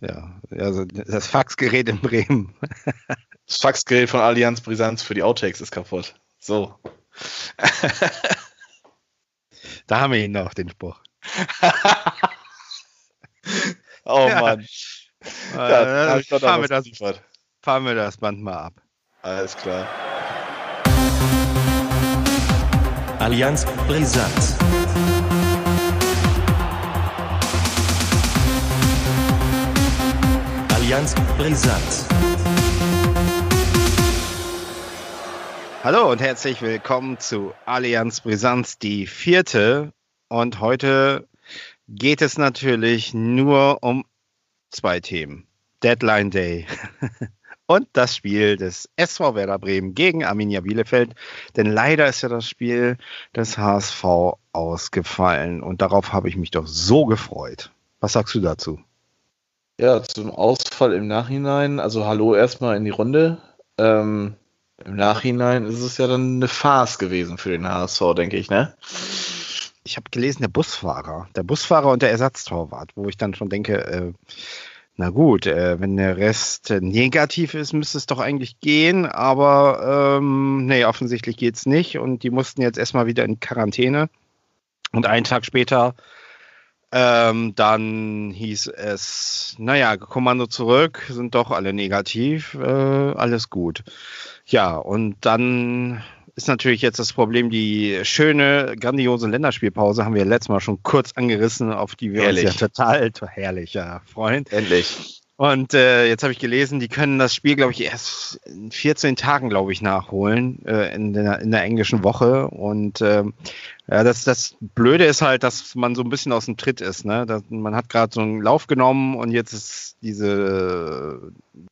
Ja, also das Faxgerät in Bremen. Das Faxgerät von Allianz Brisanz für die Outtakes ist kaputt. So. da haben wir ihn noch, den Spruch. oh ja. Mann. Ja, äh, fahren, wir das, fahren wir das Band mal ab. Alles klar. Allianz Brisant. Allianz Brisant. Hallo und herzlich willkommen zu Allianz Brisanz, die vierte. Und heute geht es natürlich nur um zwei Themen. Deadline Day und das Spiel des SV Werder Bremen gegen Arminia Bielefeld. Denn leider ist ja das Spiel des HSV ausgefallen und darauf habe ich mich doch so gefreut. Was sagst du dazu? Ja, zum Ausfall im Nachhinein, also hallo erstmal in die Runde. Ähm, Im Nachhinein ist es ja dann eine Farce gewesen für den HSV, denke ich, ne? Ich habe gelesen, der Busfahrer, der Busfahrer und der Ersatztorwart, wo ich dann schon denke, äh, na gut, äh, wenn der Rest negativ ist, müsste es doch eigentlich gehen, aber ähm, nee, offensichtlich geht es nicht und die mussten jetzt erstmal wieder in Quarantäne. Und einen Tag später ähm, dann hieß es, naja, Kommando zurück, sind doch alle negativ, äh, alles gut. Ja, und dann ist natürlich jetzt das Problem, die schöne, grandiose Länderspielpause haben wir letztes Mal schon kurz angerissen, auf die wir herrlich. uns ja total herrlich ja, freuen. Endlich. Und äh, jetzt habe ich gelesen, die können das Spiel, glaube ich, erst in 14 Tagen, glaube ich, nachholen äh, in, der, in der englischen Woche. Und äh, ja, das, das Blöde ist halt, dass man so ein bisschen aus dem Tritt ist. Ne? Das, man hat gerade so einen Lauf genommen und jetzt ist diese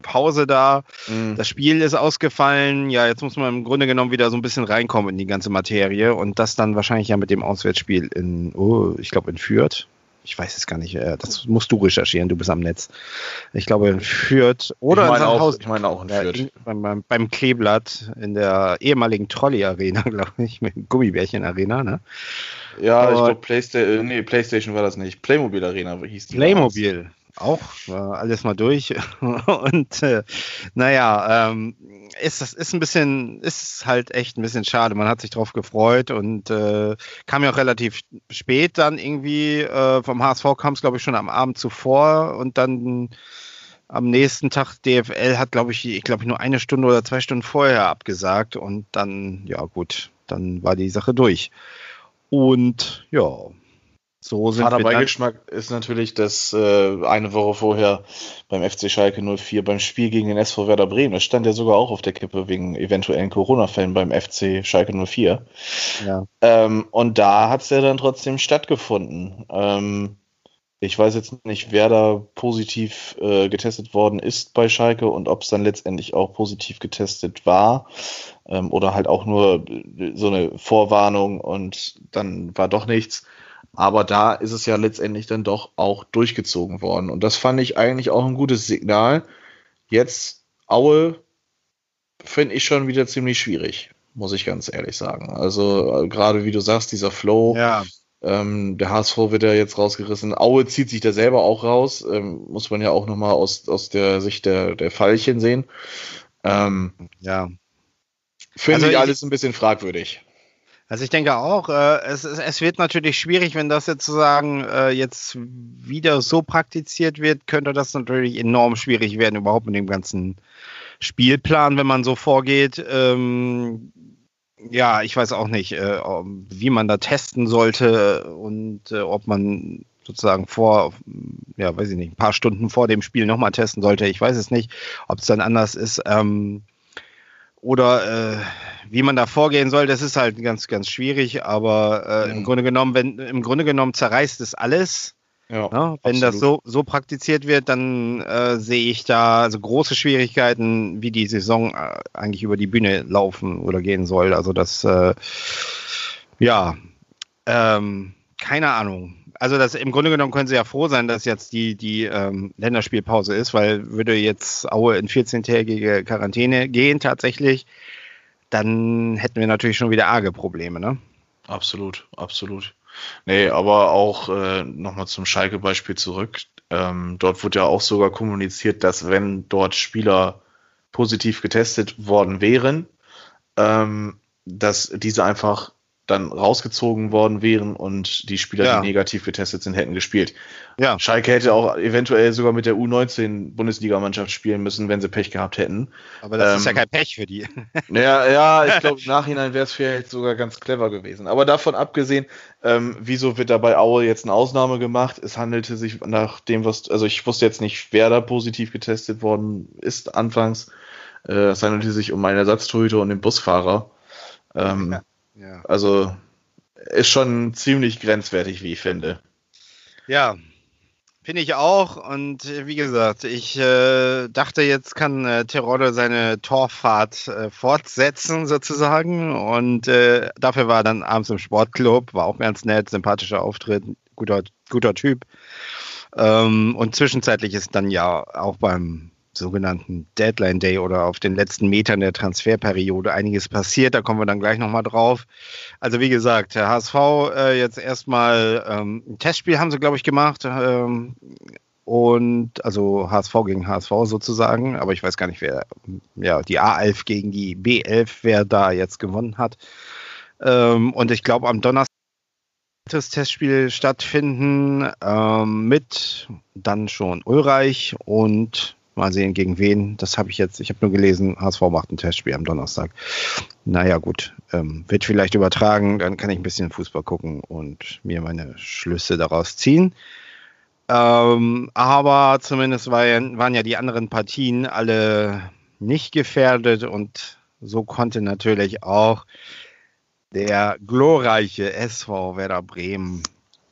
Pause da. Mhm. Das Spiel ist ausgefallen. Ja, jetzt muss man im Grunde genommen wieder so ein bisschen reinkommen in die ganze Materie und das dann wahrscheinlich ja mit dem Auswärtsspiel in, oh, ich glaube in Fürth ich weiß es gar nicht, äh, das musst du recherchieren, du bist am Netz. Ich glaube in Fürth oder ich meine in auch, Haus, ich meine auch in Fürth. Ja, beim, beim, Kleeblatt in der ehemaligen Trolley-Arena, glaube ich, mit Gummibärchen-Arena, ne? Ja, Aber ich glaube Playstation, nee, Playstation war das nicht. Playmobil Arena hieß die. Playmobil auch, war alles mal durch. und äh, naja, ähm, ist das ist ein bisschen, ist halt echt ein bisschen schade. Man hat sich drauf gefreut und äh, kam ja auch relativ spät dann irgendwie. Äh, vom HSV kam es, glaube ich, schon am Abend zuvor und dann am nächsten Tag DFL hat, glaube ich, ich glaube nur eine Stunde oder zwei Stunden vorher abgesagt und dann, ja gut, dann war die Sache durch. Und ja, so sind Vater Beigeschmack ist natürlich, dass äh, eine Woche vorher beim FC Schalke 04 beim Spiel gegen den SV Werder Bremen, das stand ja sogar auch auf der Kippe wegen eventuellen Corona-Fällen beim FC Schalke 04. Ja. Ähm, und da hat es ja dann trotzdem stattgefunden. Ähm, ich weiß jetzt nicht, wer da positiv äh, getestet worden ist bei Schalke und ob es dann letztendlich auch positiv getestet war ähm, oder halt auch nur so eine Vorwarnung und dann war doch nichts. Aber da ist es ja letztendlich dann doch auch durchgezogen worden. Und das fand ich eigentlich auch ein gutes Signal. Jetzt Aue finde ich schon wieder ziemlich schwierig, muss ich ganz ehrlich sagen. Also äh, gerade wie du sagst, dieser Flow. Ja. Ähm, der HSV wird ja jetzt rausgerissen. Aue zieht sich da selber auch raus. Ähm, muss man ja auch nochmal aus, aus der Sicht der, der Fallchen sehen. Ähm, ja. Finde also ich alles ein bisschen fragwürdig. Also ich denke auch, äh, es, es wird natürlich schwierig, wenn das jetzt sozusagen äh, jetzt wieder so praktiziert wird, könnte das natürlich enorm schwierig werden, überhaupt mit dem ganzen Spielplan, wenn man so vorgeht. Ähm, ja, ich weiß auch nicht, äh, wie man da testen sollte und äh, ob man sozusagen vor, ja, weiß ich nicht, ein paar Stunden vor dem Spiel nochmal testen sollte. Ich weiß es nicht, ob es dann anders ist. Ähm, oder äh, wie man da vorgehen soll, das ist halt ganz, ganz schwierig, aber äh, mhm. im Grunde genommen, wenn, im Grunde genommen zerreißt es alles. Ja, ne? Wenn absolut. das so, so praktiziert wird, dann äh, sehe ich da also große Schwierigkeiten, wie die Saison äh, eigentlich über die Bühne laufen oder gehen soll. Also das, äh, ja, ähm, keine Ahnung also das im Grunde genommen können sie ja froh sein, dass jetzt die, die ähm, Länderspielpause ist, weil würde jetzt Aue in 14-tägige Quarantäne gehen tatsächlich, dann hätten wir natürlich schon wieder arge Probleme, ne? Absolut, absolut. Nee, aber auch äh, nochmal zum Schalke-Beispiel zurück. Ähm, dort wurde ja auch sogar kommuniziert, dass wenn dort Spieler positiv getestet worden wären, ähm, dass diese einfach dann rausgezogen worden wären und die Spieler, Ja. die negativ getestet sind, hätten gespielt. Ja, Schalke hätte auch eventuell sogar mit der U19-Bundesligamannschaft spielen müssen, wenn sie Pech gehabt hätten. aber das ist ja Ähm, kein Pech für die. Ja, ja, ich glaube, im Nachhinein wäre es vielleicht sogar ganz clever gewesen. Aber davon abgesehen, ähm, wieso wird da bei Aue jetzt eine Ausnahme gemacht? Es handelte sich nach dem, was, also ich wusste jetzt nicht, wer da positiv getestet worden ist anfangs. Äh, es handelte sich um einen Ersatztorhüter und den Busfahrer. Ähm, Ja. Also ist schon ziemlich grenzwertig, wie ich finde. Ja, finde ich auch. Und äh, wie gesagt, ich äh, dachte, jetzt kann äh, Terodde seine Torfahrt äh, fortsetzen, sozusagen. Und äh, dafür war er dann abends im Sportclub, war auch ganz nett, sympathischer Auftritt, guter, guter Typ. Ähm, und zwischenzeitlich ist dann ja auch beim sogenannten Deadline Day oder auf den letzten Metern der Transferperiode einiges passiert. Da kommen wir dann gleich nochmal drauf. Also wie gesagt, der HSV äh, jetzt erstmal ähm, ein Testspiel haben sie, glaube ich, gemacht. Ähm, und also HSV gegen HSV sozusagen, aber ich weiß gar nicht, wer, ja, die A11 gegen die B11, wer da jetzt gewonnen hat. Ähm, und ich glaube, am Donnerstag wird das Testspiel stattfinden ähm, mit dann schon Ulreich und mal sehen gegen wen. Das habe ich jetzt, ich habe nur gelesen, HSV macht ein Testspiel am Donnerstag. Naja, gut, ähm, wird vielleicht übertragen, dann kann ich ein bisschen Fußball gucken und mir meine Schlüsse daraus ziehen. Ähm, aber zumindest waren, waren ja die anderen Partien alle nicht gefährdet und so konnte natürlich auch der glorreiche SV Werder Bremen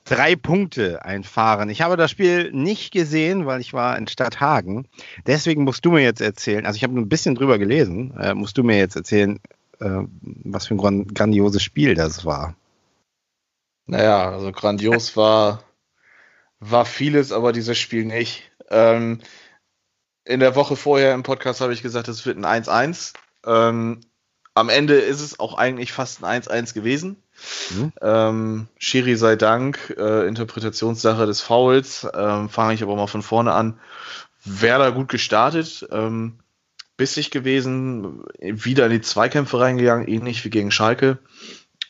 drei Punkte einfahren. Ich habe das Spiel nicht gesehen, weil ich war in Stadthagen. Deswegen musst du mir jetzt erzählen, also ich habe nur ein bisschen drüber gelesen, äh, musst du mir jetzt erzählen, äh, was für ein gran grandioses Spiel das war. Naja, also grandios war, war vieles, aber dieses Spiel nicht. Ähm, in der Woche vorher im Podcast habe ich gesagt, es wird ein 1-1. Ähm, am Ende ist es auch eigentlich fast ein 1-1 gewesen. Mhm. Ähm, Schiri sei Dank, äh, Interpretationssache des Fouls. Ähm, Fange ich aber mal von vorne an. Werder gut gestartet, ähm, bissig gewesen, wieder in die Zweikämpfe reingegangen, ähnlich wie gegen Schalke.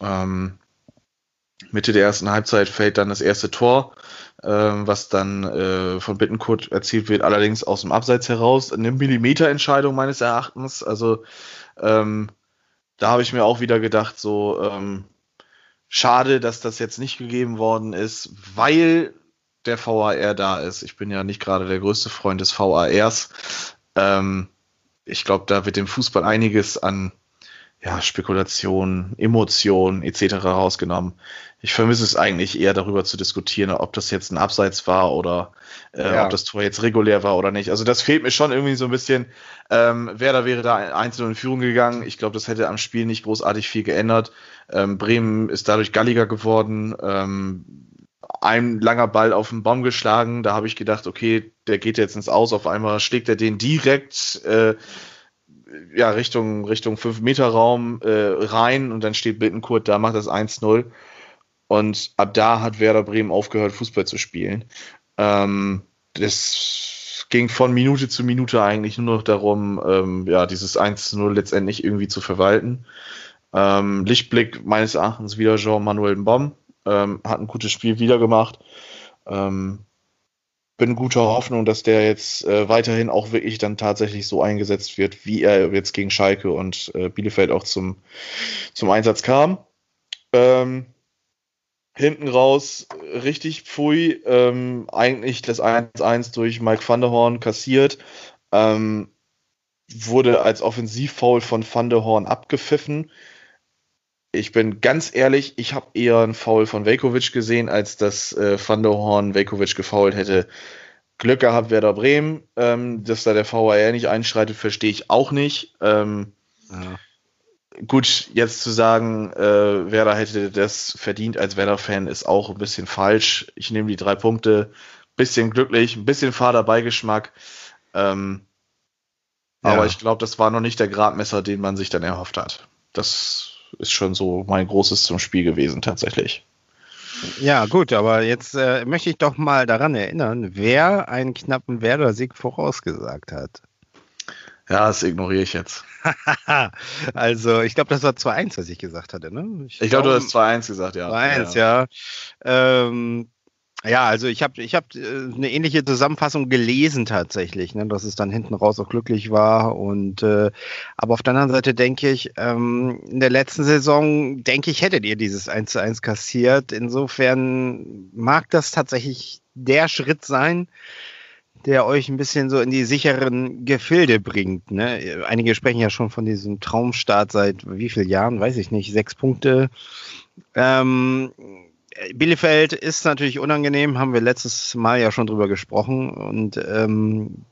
Ähm, Mitte der ersten Halbzeit fällt dann das erste Tor, ähm, was dann äh, von Bittenkurt erzielt wird, allerdings aus dem Abseits heraus. Eine Millimeterentscheidung meines Erachtens. Also ähm, da habe ich mir auch wieder gedacht, so ähm, schade, dass das jetzt nicht gegeben worden ist, weil der VAR da ist. Ich bin ja nicht gerade der größte Freund des VARs. Ähm, ich glaube, da wird dem Fußball einiges an ja, Spekulation, Emotionen etc. rausgenommen. Ich vermisse es eigentlich eher darüber zu diskutieren, ob das jetzt ein Abseits war oder äh, Ja. ob das Tor jetzt regulär war oder nicht. Also das fehlt mir schon irgendwie so ein bisschen. Ähm, Werder wäre da einzeln in Führung gegangen. Ich glaube, das hätte am Spiel nicht großartig viel geändert. Ähm, Bremen ist dadurch galliger geworden. Ähm, ein langer Ball auf den Baum geschlagen. Da habe ich gedacht, okay, der geht jetzt ins Aus. Auf einmal schlägt er den direkt äh, ja, Richtung, Richtung 5-Meter-Raum äh, rein und dann steht Bittenkurt da, macht das 1-0. Und ab da hat Werder Bremen aufgehört, Fußball zu spielen. Ähm, das ging von Minute zu Minute eigentlich nur noch darum, ähm, ja, dieses 1-0 letztendlich irgendwie zu verwalten. Ähm, Lichtblick meines Erachtens wieder Jean-Manuel Bomb. Ähm, hat ein gutes Spiel wieder gemacht. Ähm, bin guter Hoffnung, dass der jetzt äh, weiterhin auch wirklich dann tatsächlich so eingesetzt wird, wie er jetzt gegen Schalke und äh, Bielefeld auch zum, zum Einsatz kam. Ähm, hinten raus richtig pfui. Ähm, eigentlich das 1-1 durch Mike van der Horn kassiert. Ähm, wurde als Offensivfoul von van der Horn abgepfiffen. Ich bin ganz ehrlich, ich habe eher einen Foul von Velkovic gesehen, als dass äh, Van der Horn Velkovic gefoult hätte. Glück gehabt Werder Bremen, ähm, dass da der VAR nicht einschreitet, verstehe ich auch nicht. Ähm, Ja. gut, jetzt zu sagen, äh, Werder hätte das verdient als Werder-Fan, ist auch ein bisschen falsch. Ich nehme die drei Punkte, bisschen glücklich, ein bisschen fader Beigeschmack. Ähm, Ja. Aber ich glaube, das war noch nicht der Gradmesser, den man sich dann erhofft hat. Das ist schon so mein Großes zum Spiel gewesen, tatsächlich. Ja, gut, aber jetzt äh, möchte ich doch mal daran erinnern, wer einen knappen Werder-Sieg vorausgesagt hat. Ja, das ignoriere ich jetzt. also, ich glaube, das war 2-1, was ich gesagt hatte, ne? Ich, ich glaube, glaub, du hast 2-1 gesagt, ja. 2-1, ja. ja. Ähm, ja, also ich habe ich hab äh, eine ähnliche Zusammenfassung gelesen tatsächlich, ne, dass es dann hinten raus auch glücklich war. Und äh, aber auf der anderen Seite denke ich, ähm, in der letzten Saison, denke ich, hättet ihr dieses 1 zu 1 kassiert. Insofern mag das tatsächlich der Schritt sein, der euch ein bisschen so in die sicheren Gefilde bringt. Ne? Einige sprechen ja schon von diesem Traumstart seit wie vielen Jahren, weiß ich nicht, sechs Punkte. Ähm, Bielefeld ist natürlich unangenehm, haben wir letztes Mal ja schon drüber gesprochen. Und ähm,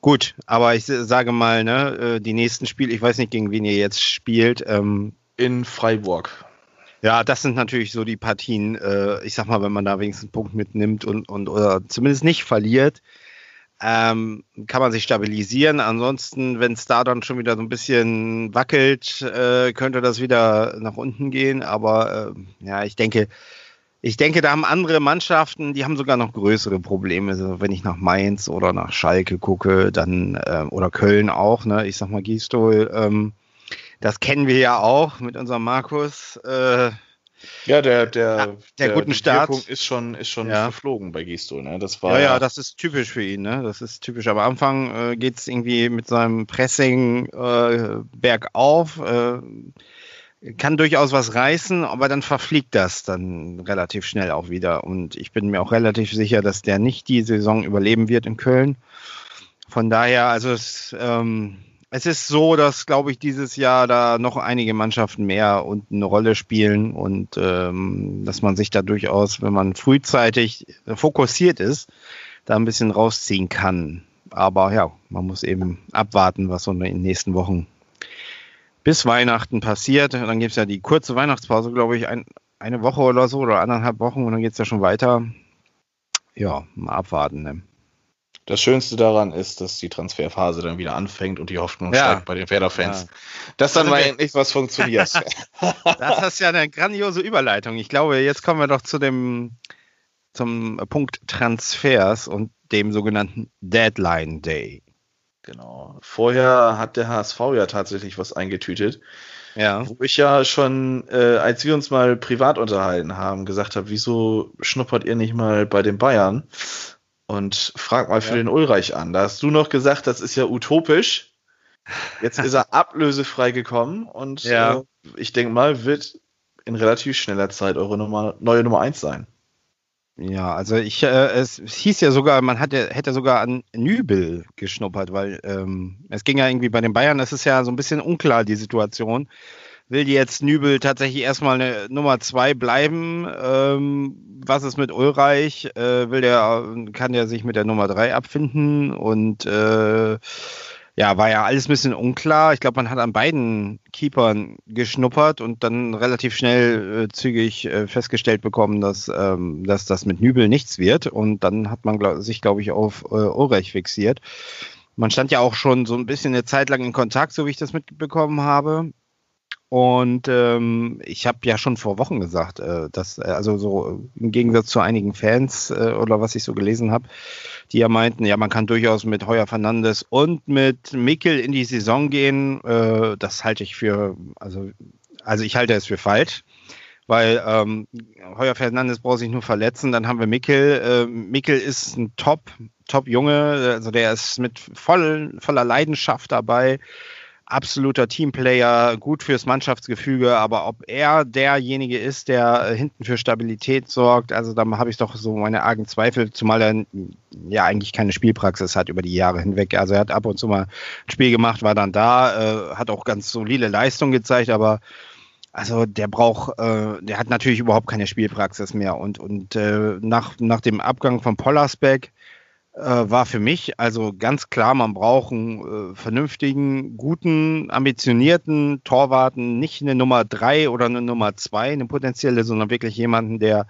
gut, aber ich sage mal, ne, äh, die nächsten Spiele, ich weiß nicht, gegen wen ihr jetzt spielt. Ähm, In Freiburg. Ja, das sind natürlich so die Partien, äh, ich sag mal, wenn man da wenigstens einen Punkt mitnimmt und, und oder zumindest nicht verliert, ähm, kann man sich stabilisieren. Ansonsten, wenn es da dann schon wieder so ein bisschen wackelt, äh, könnte das wieder nach unten gehen. Aber äh, ja, ich denke, ich denke, da haben andere Mannschaften, die haben sogar noch größere Probleme. Also wenn ich nach Mainz oder nach Schalke gucke, dann äh, oder Köln auch, ne? Ich sag mal Gistol, ähm, das kennen wir ja auch mit unserem Markus. Äh, ja, der, der, ja, der, der guten Start ist schon, ist schon ja. verflogen bei Gisto. Ne? Das war, ja, ja, das ist typisch für ihn. Ne? Das ist typisch. Am Anfang äh, geht es irgendwie mit seinem Pressing äh, bergauf. Äh, kann durchaus was reißen, aber dann verfliegt das dann relativ schnell auch wieder. Und ich bin mir auch relativ sicher, dass der nicht die Saison überleben wird in Köln. Von daher, also es, ähm, es ist so, dass, glaube ich, dieses Jahr da noch einige Mannschaften mehr und eine Rolle spielen und ähm, dass man sich da durchaus, wenn man frühzeitig fokussiert ist, da ein bisschen rausziehen kann. Aber ja, man muss eben abwarten, was so in den nächsten Wochen bis Weihnachten passiert. Und dann gibt es ja die kurze Weihnachtspause, glaube ich, ein, eine Woche oder so oder anderthalb Wochen und dann geht es ja schon weiter. Ja, mal abwarten. Ne? Das Schönste daran ist, dass die Transferphase dann wieder anfängt und die Hoffnung ja. steigt bei den Werder-Fans. Ja. Dass dann mal endlich was funktioniert. das ist ja eine grandiose Überleitung. Ich glaube, jetzt kommen wir doch zu dem zum Punkt Transfers und dem sogenannten Deadline Day. Genau. Vorher hat der HSV ja tatsächlich was eingetütet. Ja. Wo ich ja schon, äh, als wir uns mal privat unterhalten haben, gesagt habe, wieso schnuppert ihr nicht mal bei den Bayern? Und frag mal für ja. den Ulreich an. Da hast du noch gesagt, das ist ja utopisch. Jetzt ist er ablösefrei gekommen und ja. äh, ich denke mal, wird in relativ schneller Zeit eure Nummer, neue Nummer 1 sein. Ja, also ich, äh, es, hieß ja sogar, man hatte, hätte sogar an Nübel geschnuppert, weil ähm, es ging ja irgendwie bei den Bayern, es ist ja so ein bisschen unklar, die Situation will jetzt Nübel tatsächlich erstmal eine Nummer zwei bleiben. Ähm, was ist mit Ulreich? Äh, will der, kann der sich mit der Nummer drei abfinden? Und äh, ja, war ja alles ein bisschen unklar. Ich glaube, man hat an beiden Keepern geschnuppert und dann relativ schnell äh, zügig äh, festgestellt bekommen, dass, ähm, dass das mit Nübel nichts wird. Und dann hat man glaub, sich, glaube ich, auf äh, Ulreich fixiert. Man stand ja auch schon so ein bisschen eine Zeit lang in Kontakt, so wie ich das mitbekommen habe. Und ähm, ich habe ja schon vor Wochen gesagt, äh, dass, äh, also so im Gegensatz zu einigen Fans äh, oder was ich so gelesen habe, die ja meinten, ja, man kann durchaus mit Heuer Fernandes und mit Mikkel in die Saison gehen. Äh, das halte ich für, also, also ich halte es für falsch. Weil ähm, Heuer Fernandes braucht sich nur verletzen, dann haben wir Mikkel. Äh, Mikkel ist ein Top, Top-Junge, also der ist mit voll, voller Leidenschaft dabei absoluter Teamplayer, gut fürs Mannschaftsgefüge, aber ob er derjenige ist, der äh, hinten für Stabilität sorgt, also da habe ich doch so meine argen Zweifel, zumal er ja eigentlich keine Spielpraxis hat über die Jahre hinweg. Also er hat ab und zu mal ein Spiel gemacht, war dann da, äh, hat auch ganz solide Leistung gezeigt, aber also der braucht, äh, der hat natürlich überhaupt keine Spielpraxis mehr und und äh, nach nach dem Abgang von Pollersbeck äh, war für mich also ganz klar, man braucht einen äh, vernünftigen, guten, ambitionierten Torwarten, nicht eine Nummer drei oder eine Nummer zwei, eine potenzielle, sondern wirklich jemanden, der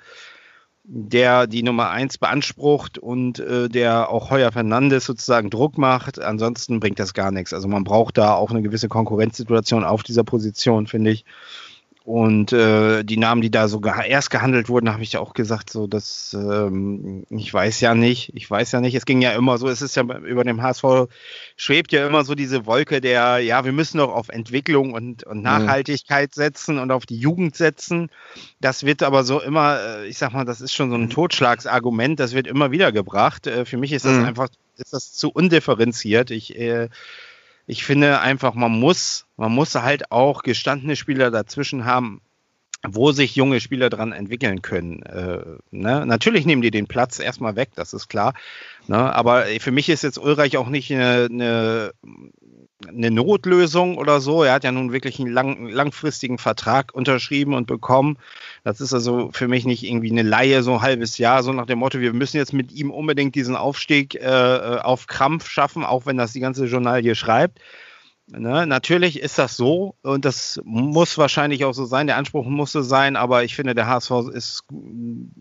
der die Nummer eins beansprucht und äh, der auch Heuer Fernandes sozusagen Druck macht. Ansonsten bringt das gar nichts. Also man braucht da auch eine gewisse Konkurrenzsituation auf dieser Position, finde ich. Und äh, die Namen, die da so ge erst gehandelt wurden, habe ich ja auch gesagt, so dass ähm, ich weiß ja nicht, ich weiß ja nicht. Es ging ja immer so, es ist ja über dem HSV schwebt ja immer so diese Wolke der, ja, wir müssen doch auf Entwicklung und, und. Nachhaltigkeit setzen und auf die Jugend setzen. Das wird aber so immer, äh, ich sag mal, das ist schon so ein. Totschlagsargument, das wird immer wieder gebracht. Äh, für mich ist das mhm. einfach, ist das zu undifferenziert. Ich äh, ich finde einfach, man muss, man muss halt auch gestandene Spieler dazwischen haben, wo sich junge Spieler dran entwickeln können. Äh, ne? Natürlich nehmen die den Platz erstmal weg, das ist klar. Ne? Aber für mich ist jetzt Ulreich auch nicht eine, eine, eine Notlösung oder so. Er hat ja nun wirklich einen lang, langfristigen Vertrag unterschrieben und bekommen. Das ist also für mich nicht irgendwie eine Laie, so ein halbes Jahr, so nach dem Motto, wir müssen jetzt mit ihm unbedingt diesen Aufstieg äh, auf Krampf schaffen, auch wenn das die ganze Journalie schreibt. Ne, natürlich ist das so und das muss wahrscheinlich auch so sein. Der Anspruch muss so sein, aber ich finde, der HSV ist,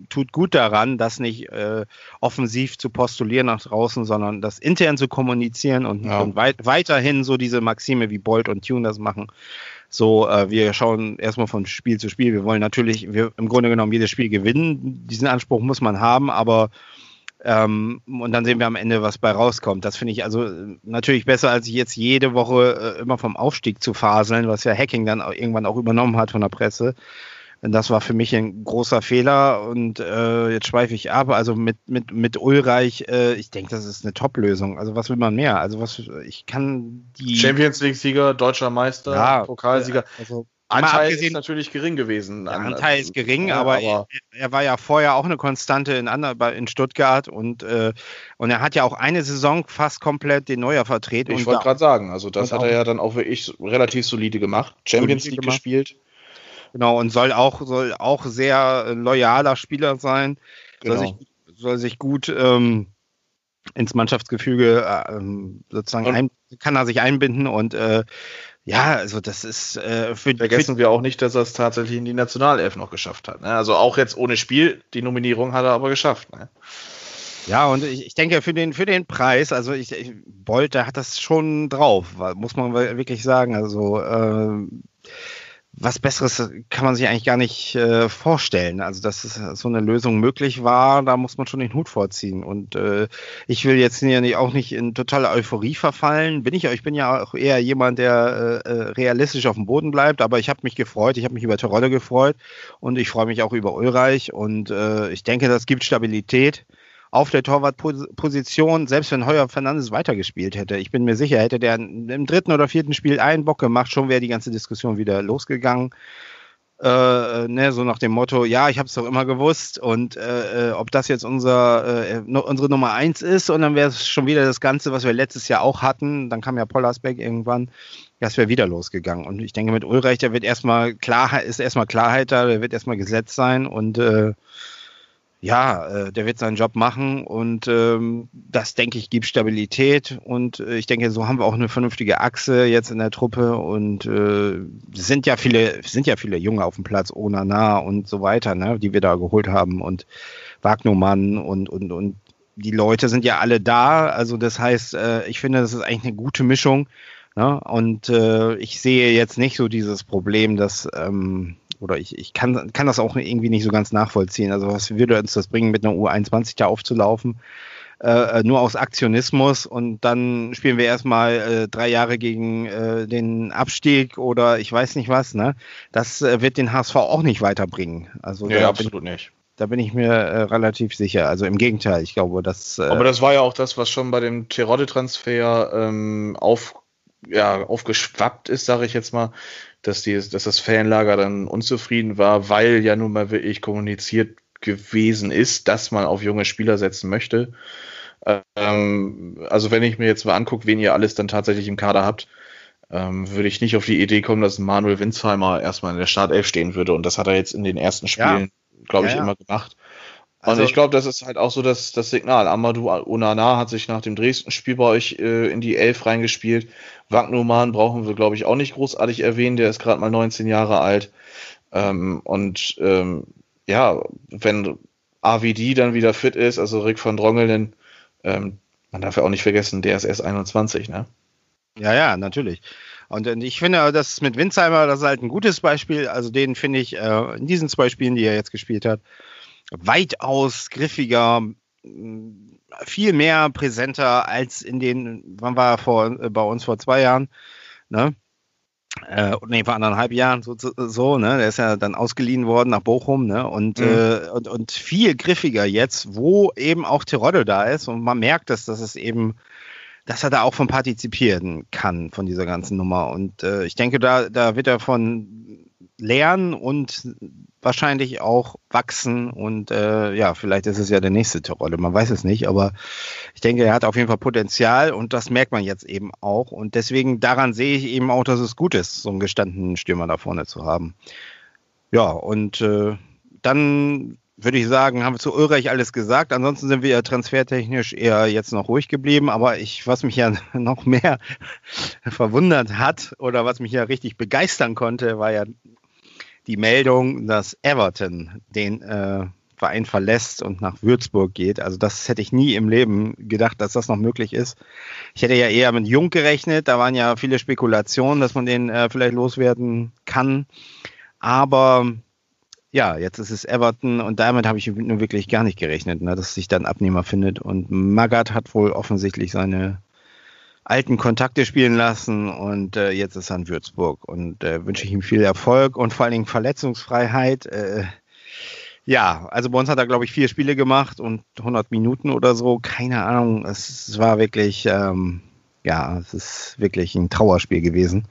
tut gut daran, das nicht äh, offensiv zu postulieren nach draußen, sondern das intern zu kommunizieren und, ja. und weit, weiterhin so diese Maxime wie Bolt und Tune das machen. So, äh, wir schauen erstmal von Spiel zu Spiel. Wir wollen natürlich, wir im Grunde genommen jedes Spiel gewinnen. Diesen Anspruch muss man haben, aber ähm, und dann sehen wir am Ende, was bei rauskommt. Das finde ich also natürlich besser, als jetzt jede Woche äh, immer vom Aufstieg zu faseln, was ja Hacking dann auch irgendwann auch übernommen hat von der Presse. Das war für mich ein großer Fehler und äh, jetzt schweife ich ab. Also mit, mit, mit Ulreich, äh, ich denke, das ist eine Top-Lösung. Also was will man mehr? Also was ich kann die. Champions League-Sieger, deutscher Meister, ja, Pokalsieger. Also Anteil ist natürlich gering gewesen. Der Anteil ist gering, ja, aber, aber er, er, war ja vorher auch eine Konstante in, in Stuttgart und, äh, und er hat ja auch eine Saison fast komplett den Neuer vertreten. Ich wollte gerade sagen, also das hat er ja dann auch wirklich relativ solide gemacht. Champions League gemacht. gespielt. Genau, und soll auch, soll auch sehr loyaler Spieler sein. Genau. Soll, sich, soll sich gut ähm, ins Mannschaftsgefüge äh, ähm, sozusagen ein, kann er sich einbinden und äh, ja, also das ist äh, für Vergessen für, wir auch nicht, dass er es tatsächlich in die Nationalelf noch geschafft hat. Ne? Also auch jetzt ohne Spiel, die Nominierung hat er aber geschafft. Ne? Ja, und ich, ich, denke, für den, für den Preis, also ich, ich Bolt, der hat das schon drauf, muss man wirklich sagen. Also äh, was Besseres kann man sich eigentlich gar nicht äh, vorstellen. Also, dass so eine Lösung möglich war, da muss man schon den Hut vorziehen. Und äh, ich will jetzt hier nicht, auch nicht in totale Euphorie verfallen. Bin ich, ich bin ja auch eher jemand, der äh, äh realistisch auf dem Boden bleibt, aber ich habe mich gefreut, ich habe mich über Terodde gefreut und ich freue mich auch über Ulreich und äh, ich denke, das gibt Stabilität auf der Torwartposition, selbst wenn Heuer Fernandes weitergespielt hätte. Ich bin mir sicher, hätte der im dritten oder vierten Spiel einen Bock gemacht, schon wäre die ganze Diskussion wieder losgegangen. Äh, ne, so nach dem Motto, ja, ich habe es doch immer gewusst und äh, äh, ob das jetzt unser, äh, unsere Nummer eins ist und dann wäre es schon wieder das Ganze, was wir letztes Jahr auch hatten, dann kam ja Pollersbeck irgendwann, das wäre wieder losgegangen und ich denke mit Ulreich, der wird erstmal Klarheit, ist erstmal Klarheit da, der wird erstmal gesetzt sein und äh, ja, äh, der wird seinen Job machen und ähm, das, denke ich, gibt Stabilität und äh, ich denke, so haben wir auch eine vernünftige Achse jetzt in der Truppe und äh, sind ja viele, sind ja viele Junge auf dem Platz, Onana und so weiter, ne, die wir da geholt haben und Wagnumann und, und, und die Leute sind ja alle da, also das heißt, äh, ich finde, das ist eigentlich eine gute Mischung ne? und äh, ich sehe jetzt nicht so dieses Problem, dass ähm, oder ich, ich kann, kann das auch irgendwie nicht so ganz nachvollziehen. Also was würde uns das bringen, mit einer U21 da aufzulaufen? Äh, äh, nur aus Aktionismus und dann spielen wir erstmal äh, drei Jahre gegen äh, den Abstieg oder ich weiß nicht was, ne? Das äh, wird den HSV auch nicht weiterbringen. Also nee, absolut bin, nicht. Da bin ich mir äh, relativ sicher. Also im Gegenteil, ich glaube, dass. Aber das war ja auch das, was schon bei dem Terodde-Transfer ähm, auf, ja, aufgeschwappt ist, sage ich jetzt mal, dass, die, dass das Fanlager dann unzufrieden war, weil ja nun mal wirklich kommuniziert gewesen ist, dass man auf junge Spieler setzen möchte. Ähm, also wenn ich mir jetzt mal angucke, wen ihr alles dann tatsächlich im Kader habt, ähm, würde ich nicht auf die Idee kommen, dass Manuel Winsheimer erstmal in der Startelf stehen würde. Und das hat er jetzt in den ersten Spielen, ja. glaube ich, ja, ja. immer gemacht. Also, und ich glaube, das ist halt auch so das, das Signal. Amadou Onana hat sich nach dem Dresden-Spiel bei euch äh, in die Elf reingespielt. Wagnumann brauchen wir, glaube ich, auch nicht großartig erwähnen. Der ist gerade mal 19 Jahre alt. Ähm, und ähm, ja, wenn AVD dann wieder fit ist, also Rick von Drongelen, ähm, man darf ja auch nicht vergessen, der ist erst 21, ne? Ja, ja, natürlich. Und äh, ich finde, das mit Winzheimer, das ist halt ein gutes Beispiel. Also den finde ich äh, in diesen zwei Spielen, die er jetzt gespielt hat, weitaus griffiger, viel mehr präsenter als in den, wann war er vor, äh, bei uns vor zwei Jahren, ne? Äh, nee, vor anderthalb Jahren so, so, ne? Der ist ja dann ausgeliehen worden nach Bochum, ne? Und, mhm. äh, und, und viel griffiger jetzt, wo eben auch Terodde da ist und man merkt es, dass es eben dass er da auch von partizipieren kann, von dieser ganzen Nummer. Und äh, ich denke, da, da wird er von lernen und wahrscheinlich auch wachsen. Und äh, ja, vielleicht ist es ja der nächste Rolle, man weiß es nicht. Aber ich denke, er hat auf jeden Fall Potenzial und das merkt man jetzt eben auch. Und deswegen daran sehe ich eben auch, dass es gut ist, so einen gestandenen Stürmer da vorne zu haben. Ja, und äh, dann würde ich sagen, haben wir zu Ulreich alles gesagt. Ansonsten sind wir transfertechnisch eher jetzt noch ruhig geblieben. Aber ich, was mich ja noch mehr verwundert hat oder was mich ja richtig begeistern konnte, war ja die Meldung, dass Everton den äh, Verein verlässt und nach Würzburg geht. Also das hätte ich nie im Leben gedacht, dass das noch möglich ist. Ich hätte ja eher mit Jung gerechnet. Da waren ja viele Spekulationen, dass man den äh, vielleicht loswerden kann. Aber ja, jetzt ist es Everton und damit habe ich nur wirklich gar nicht gerechnet, ne, dass sich dann Abnehmer findet. Und Magath hat wohl offensichtlich seine alten Kontakte spielen lassen und äh, jetzt ist er in Würzburg und äh, wünsche ich ihm viel Erfolg und vor allen Dingen Verletzungsfreiheit. Äh, ja, also bei uns hat er, glaube ich, vier Spiele gemacht und 100 Minuten oder so. Keine Ahnung, es, es war wirklich, ähm, ja, es ist wirklich ein Trauerspiel gewesen.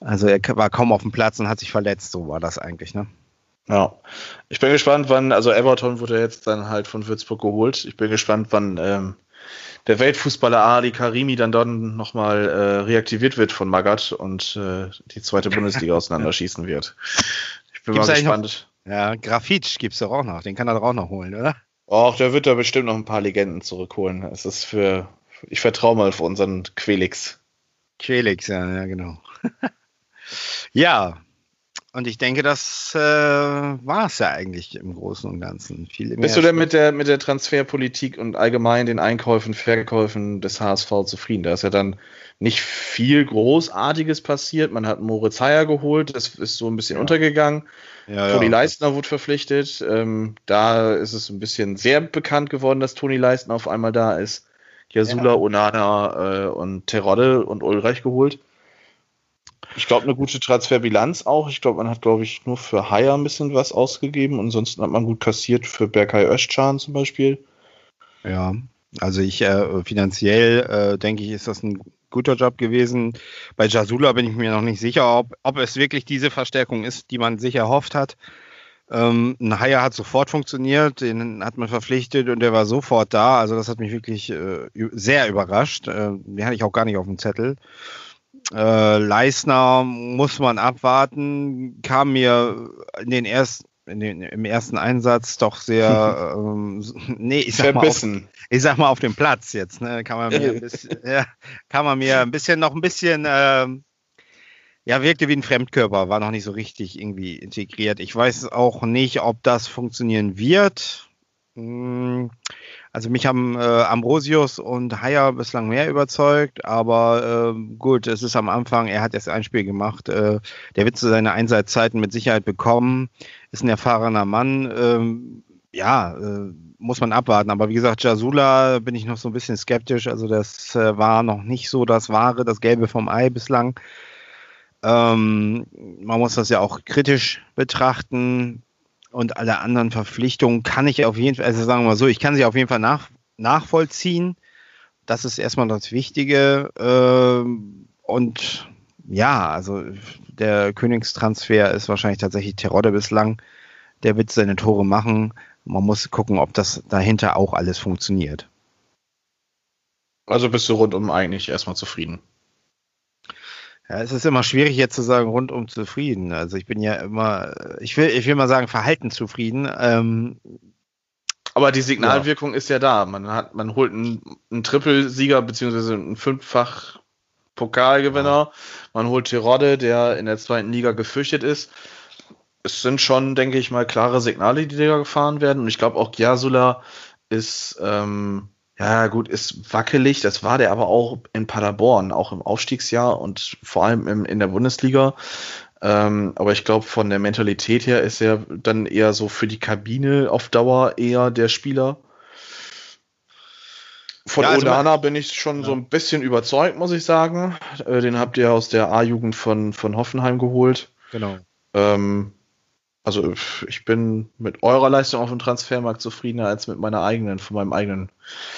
Also er war kaum auf dem Platz und hat sich verletzt, so war das eigentlich, ne? Ja, ich bin gespannt, wann, also Everton wurde jetzt dann halt von Würzburg geholt. Ich bin gespannt, wann ähm, der Weltfußballer Ali Karimi dann dann nochmal äh, reaktiviert wird von Magath und äh, die zweite Bundesliga auseinanderschießen wird. Ich bin gibt's mal gespannt. Noch, ja, Grafitsch gibt's doch auch noch, den kann er doch auch noch holen, oder? Och, der wird da bestimmt noch ein paar Legenden zurückholen. Es ist für, ich vertraue mal auf unseren Quelix. Quelix, ja, ja, genau. ja, und ich denke, das äh, war es ja eigentlich im Großen und Ganzen. Viel Bist du denn mit der, mit der Transferpolitik und allgemein den Einkäufen, Verkäufen des HSV zufrieden? Da ist ja dann nicht viel Großartiges passiert. Man hat Moritz Heyer geholt, das ist so ein bisschen ja. untergegangen. Ja, Toni ja. Leistner wurde verpflichtet. Ähm, da ist es ein bisschen sehr bekannt geworden, dass Toni Leistner auf einmal da ist. Jasula, ja. Onana äh, und Terodde und Ulreich geholt. Ich glaube, eine gute Transferbilanz auch. Ich glaube, man hat, glaube ich, nur für Haier ein bisschen was ausgegeben. Ansonsten hat man gut kassiert für Berkay Özcan zum Beispiel. Ja, also ich äh, finanziell äh, denke ich, ist das ein guter Job gewesen. Bei Jasula bin ich mir noch nicht sicher, ob, ob es wirklich diese Verstärkung ist, die man sich erhofft hat. Ähm, ein Haier hat sofort funktioniert, den hat man verpflichtet und der war sofort da. Also das hat mich wirklich äh, sehr überrascht. Äh, den hatte ich auch gar nicht auf dem Zettel. Äh, Leisner muss man abwarten, kam mir in den ersten in den, im ersten Einsatz doch sehr, ähm, nee, ich sag, mal auf, ich sag mal auf dem Platz jetzt, ne, kann man mir ein bisschen, ja, kann man mir ein bisschen, noch ein bisschen, äh, ja, wirkte wie ein Fremdkörper, war noch nicht so richtig irgendwie integriert. Ich weiß auch nicht, ob das funktionieren wird. Hm, also mich haben äh, Ambrosius und Haier bislang mehr überzeugt, aber äh, gut, es ist am Anfang, er hat erst ein Spiel gemacht, äh, der wird zu seine Einsatzzeiten mit Sicherheit bekommen, ist ein erfahrener Mann, ähm, ja, äh, muss man abwarten. Aber wie gesagt, Jasula bin ich noch so ein bisschen skeptisch, also das äh, war noch nicht so das Wahre, das Gelbe vom Ei bislang. Ähm, man muss das ja auch kritisch betrachten und alle anderen Verpflichtungen kann ich auf jeden Fall, also sagen wir mal so, ich kann sie auf jeden Fall nach, nachvollziehen. Das ist erstmal das Wichtige. Ähm, und ja, also der Königstransfer ist wahrscheinlich tatsächlich Terodde bislang. Der wird seine Tore machen. Man muss gucken, ob das dahinter auch alles funktioniert. Also bist du rundum eigentlich erstmal zufrieden. Ja, es ist immer schwierig jetzt zu sagen, rundum zufrieden. Also ich bin ja immer, ich will, ich will mal sagen, verhalten zufrieden. Ähm, aber die Signalwirkung ja. ist ja da. Man hat, man holt einen, einen Trippelsieger beziehungsweise einen fünffach Pokalgewinner. Ja. Man holt Tirode, der in der zweiten Liga gefürchtet ist. Es sind schon, denke ich mal, klare Signale, die da gefahren werden. Und ich glaube auch Giasula ist ähm, Ja, gut, ist wackelig. Das war der aber auch in Paderborn, auch im Aufstiegsjahr und vor allem im, in der Bundesliga. Ähm, aber ich glaube, von der Mentalität her ist er dann eher so für die Kabine auf Dauer eher der Spieler. Von ja, also Onana bin ich schon ja. so ein bisschen überzeugt, muss ich sagen. Äh, den habt ihr aus der A-Jugend von, von Hoffenheim geholt. Genau. Ähm, also ich bin mit eurer Leistung auf dem Transfermarkt zufriedener als mit meiner eigenen, von meinem eigenen.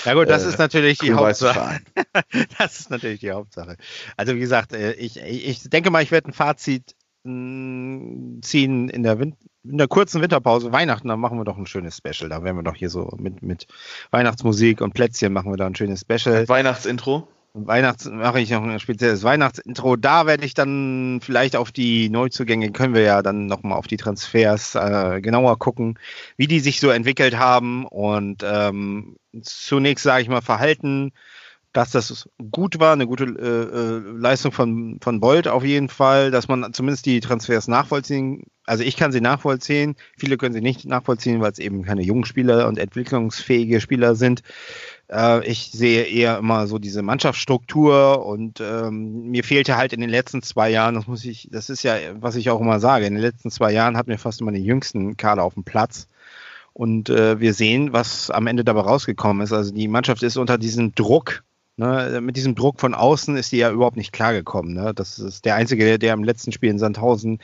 Ja gut, das äh, ist natürlich die Hauptsache. das ist natürlich die Hauptsache. Also wie gesagt, äh, ich, ich denke mal, ich werde ein Fazit mm, ziehen in der, Win in der kurzen Winterpause, Weihnachten, dann machen wir doch ein schönes Special. Da werden wir doch hier so mit, mit Weihnachtsmusik und Plätzchen machen wir da ein schönes Special. Weihnachtsintro. Weihnachts mache ich noch ein spezielles Weihnachtsintro. Da werde ich dann vielleicht auf die Neuzugänge, können wir ja dann nochmal auf die Transfers äh, genauer gucken, wie die sich so entwickelt haben. Und ähm, zunächst sage ich mal Verhalten, dass das gut war, eine gute äh, äh, Leistung von, von Bolt auf jeden Fall, dass man zumindest die Transfers nachvollziehen. Also ich kann sie nachvollziehen, viele können sie nicht nachvollziehen, weil es eben keine jungen Spieler und entwicklungsfähige Spieler sind. Äh, ich sehe eher immer so diese Mannschaftsstruktur und ähm, mir fehlte halt in den letzten zwei Jahren, das muss ich, das ist ja, was ich auch immer sage, in den letzten zwei Jahren hatten wir fast immer den jüngsten Kader auf dem Platz. Und äh, wir sehen, was am Ende dabei rausgekommen ist. Also die Mannschaft ist unter diesem Druck, ne, mit diesem Druck von außen ist die ja überhaupt nicht klargekommen. Ne? Das ist der Einzige, der, der im letzten Spiel in Sandhausen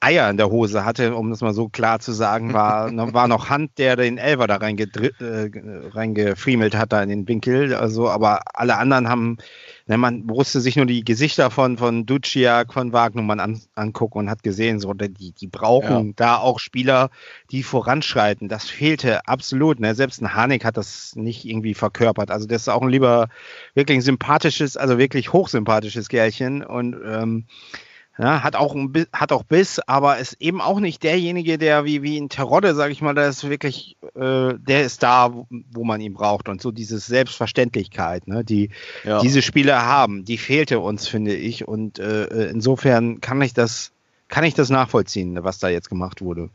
Eier in der Hose hatte, um das mal so klar zu sagen, war, war noch Hand, der den Elver da äh, reingefriemelt hat, da in den Winkel. Also, aber alle anderen haben, ne, man musste sich nur die Gesichter von, von Duciak, von Wagnumann an, angucken und hat gesehen, so, die, die brauchen ja. da auch Spieler, die voranschreiten. Das fehlte absolut. Ne? Selbst ein Hanik hat das nicht irgendwie verkörpert. Also, das ist auch ein lieber, wirklich ein sympathisches, also wirklich hochsympathisches Kerlchen und, ähm, ja, hat auch ein, hat auch Biss, aber ist eben auch nicht derjenige, der wie, wie in Terodde, sage ich mal, der ist wirklich, äh, der ist da, wo man ihn braucht. Und so diese Selbstverständlichkeit, ne, die ja. diese Spieler haben, die fehlte uns, finde ich. Und äh, äh, insofern kann ich das, kann ich das nachvollziehen, was da jetzt gemacht wurde.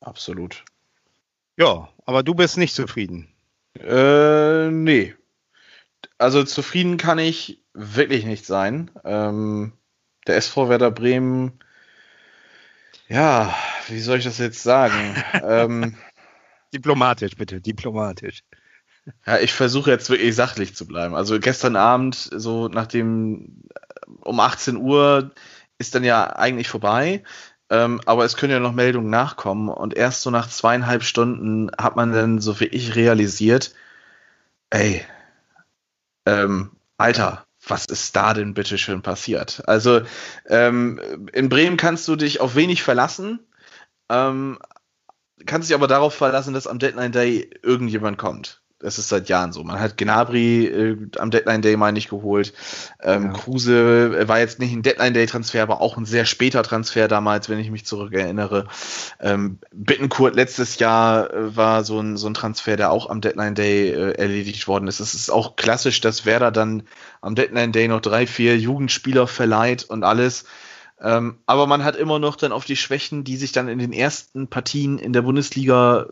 Absolut. Ja, aber du bist nicht zufrieden. Äh, nee. Also zufrieden kann ich wirklich nicht sein. Ähm, der SV Werder Bremen, ja, wie soll ich das jetzt sagen? ähm, diplomatisch, bitte, diplomatisch. Ja, ich versuche jetzt wirklich sachlich zu bleiben. Also gestern Abend, so nachdem um 18 Uhr ist dann ja eigentlich vorbei. Ähm, aber es können ja noch Meldungen nachkommen und erst so nach zweieinhalb Stunden hat man dann so wie ich realisiert, ey, ähm, Alter, was ist da denn bitte schön passiert? Also ähm, in Bremen kannst du dich auf wenig verlassen, ähm, kannst dich aber darauf verlassen, dass am Deadline Day irgendjemand kommt. Das ist seit Jahren so. Man hat Gnabry äh, am Deadline Day mal nicht geholt. Ähm, ja. Kruse war jetzt nicht ein Deadline Day Transfer, aber auch ein sehr später Transfer damals, wenn ich mich zurückerinnere. Ähm, Bittenkurt letztes Jahr äh, war so ein, so ein Transfer, der auch am Deadline Day äh, erledigt worden ist. Es ist auch klassisch, dass Werder dann am Deadline Day noch drei, vier Jugendspieler verleiht und alles. Ähm, aber man hat immer noch dann auf die Schwächen, die sich dann in den ersten Partien in der Bundesliga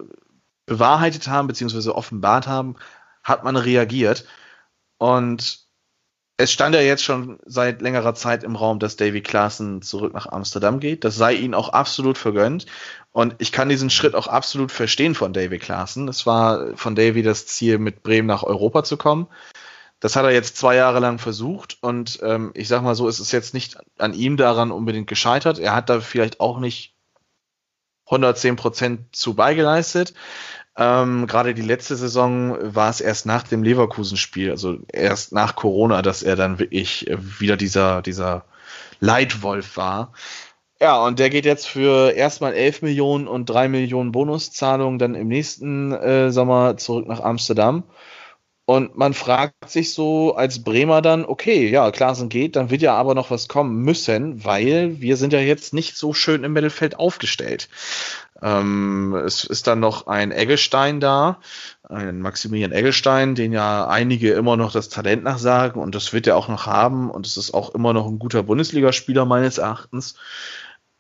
bewahrheitet haben, beziehungsweise offenbart haben, hat man reagiert. Und es stand ja jetzt schon seit längerer Zeit im Raum, dass Davy Klaassen zurück nach Amsterdam geht. Das sei ihnen auch absolut vergönnt. Und ich kann diesen Schritt auch absolut verstehen von Davy Klaassen. Es war von Davy das Ziel, mit Bremen nach Europa zu kommen. Das hat er jetzt zwei Jahre lang versucht und ähm, ich sag mal so, es ist jetzt nicht an ihm daran unbedingt gescheitert. Er hat da vielleicht auch nicht 110 Prozent zu beigeleistet. Ähm, Gerade die letzte Saison war es erst nach dem Leverkusen-Spiel, also erst nach Corona, dass er dann wirklich wieder dieser, dieser Leitwolf war. Ja, und der geht jetzt für erstmal 11 Millionen und 3 Millionen Bonuszahlungen dann im nächsten äh, Sommer zurück nach Amsterdam. Und man fragt sich so als Bremer dann, okay, ja, Klaasen geht, dann wird ja aber noch was kommen müssen, weil wir sind ja jetzt nicht so schön im Mittelfeld aufgestellt. Ähm, es ist dann noch ein Eggestein da, ein Maximilian Eggestein, den ja einige immer noch das Talent nachsagen und das wird er auch noch haben und es ist auch immer noch ein guter Bundesligaspieler meines Erachtens.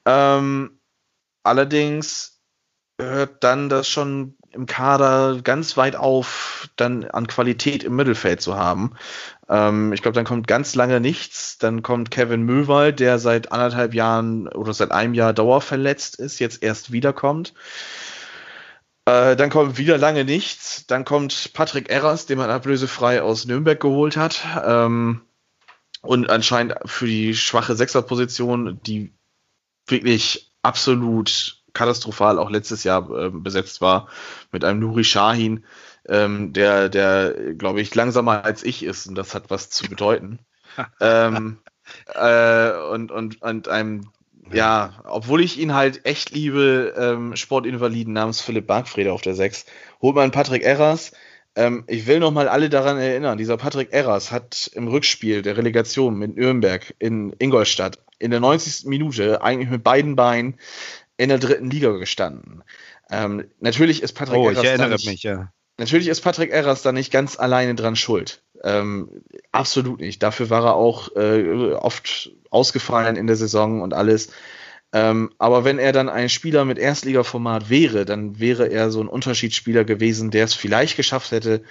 Ähm, allerdings hört dann das schon im Kader ganz weit auf dann an Qualität im Mittelfeld zu haben. Ähm, ich glaube, dann kommt ganz lange nichts. Dann kommt Kevin Möwald, der seit anderthalb Jahren oder seit einem Jahr dauerverletzt ist, jetzt erst wiederkommt. Äh, dann kommt wieder lange nichts. Dann kommt Patrick Erras, den man ablösefrei aus Nürnberg geholt hat. Ähm, und anscheinend für die schwache Sechserposition, die wirklich absolut katastrophal auch letztes Jahr äh, besetzt war, mit einem Nuri Shahin, ähm, der, der, glaube ich, langsamer als ich ist und das hat was zu bedeuten. ähm, äh, und, und, und einem, ja, obwohl ich ihn halt echt liebe, ähm, Sportinvaliden namens Philipp Bargfrede auf der 6, holt man Patrick Erras. Ähm, ich will noch mal alle daran erinnern, dieser Patrick Erras hat im Rückspiel der Relegation mit Nürnberg in Ingolstadt in der 90. Minute eigentlich mit beiden Beinen in der dritten Liga gestanden. Ähm, natürlich ist Patrick oh, Erras ich erinnere nicht, mich, ja. Natürlich ist Patrick Erras da nicht ganz alleine dran schuld. Ähm, absolut nicht. Dafür war er auch äh, oft ausgefallen in der Saison und alles. Ähm, aber wenn er dann ein Spieler mit Erstligaformat wäre, dann wäre er so ein Unterschiedsspieler gewesen, der es vielleicht geschafft hätte,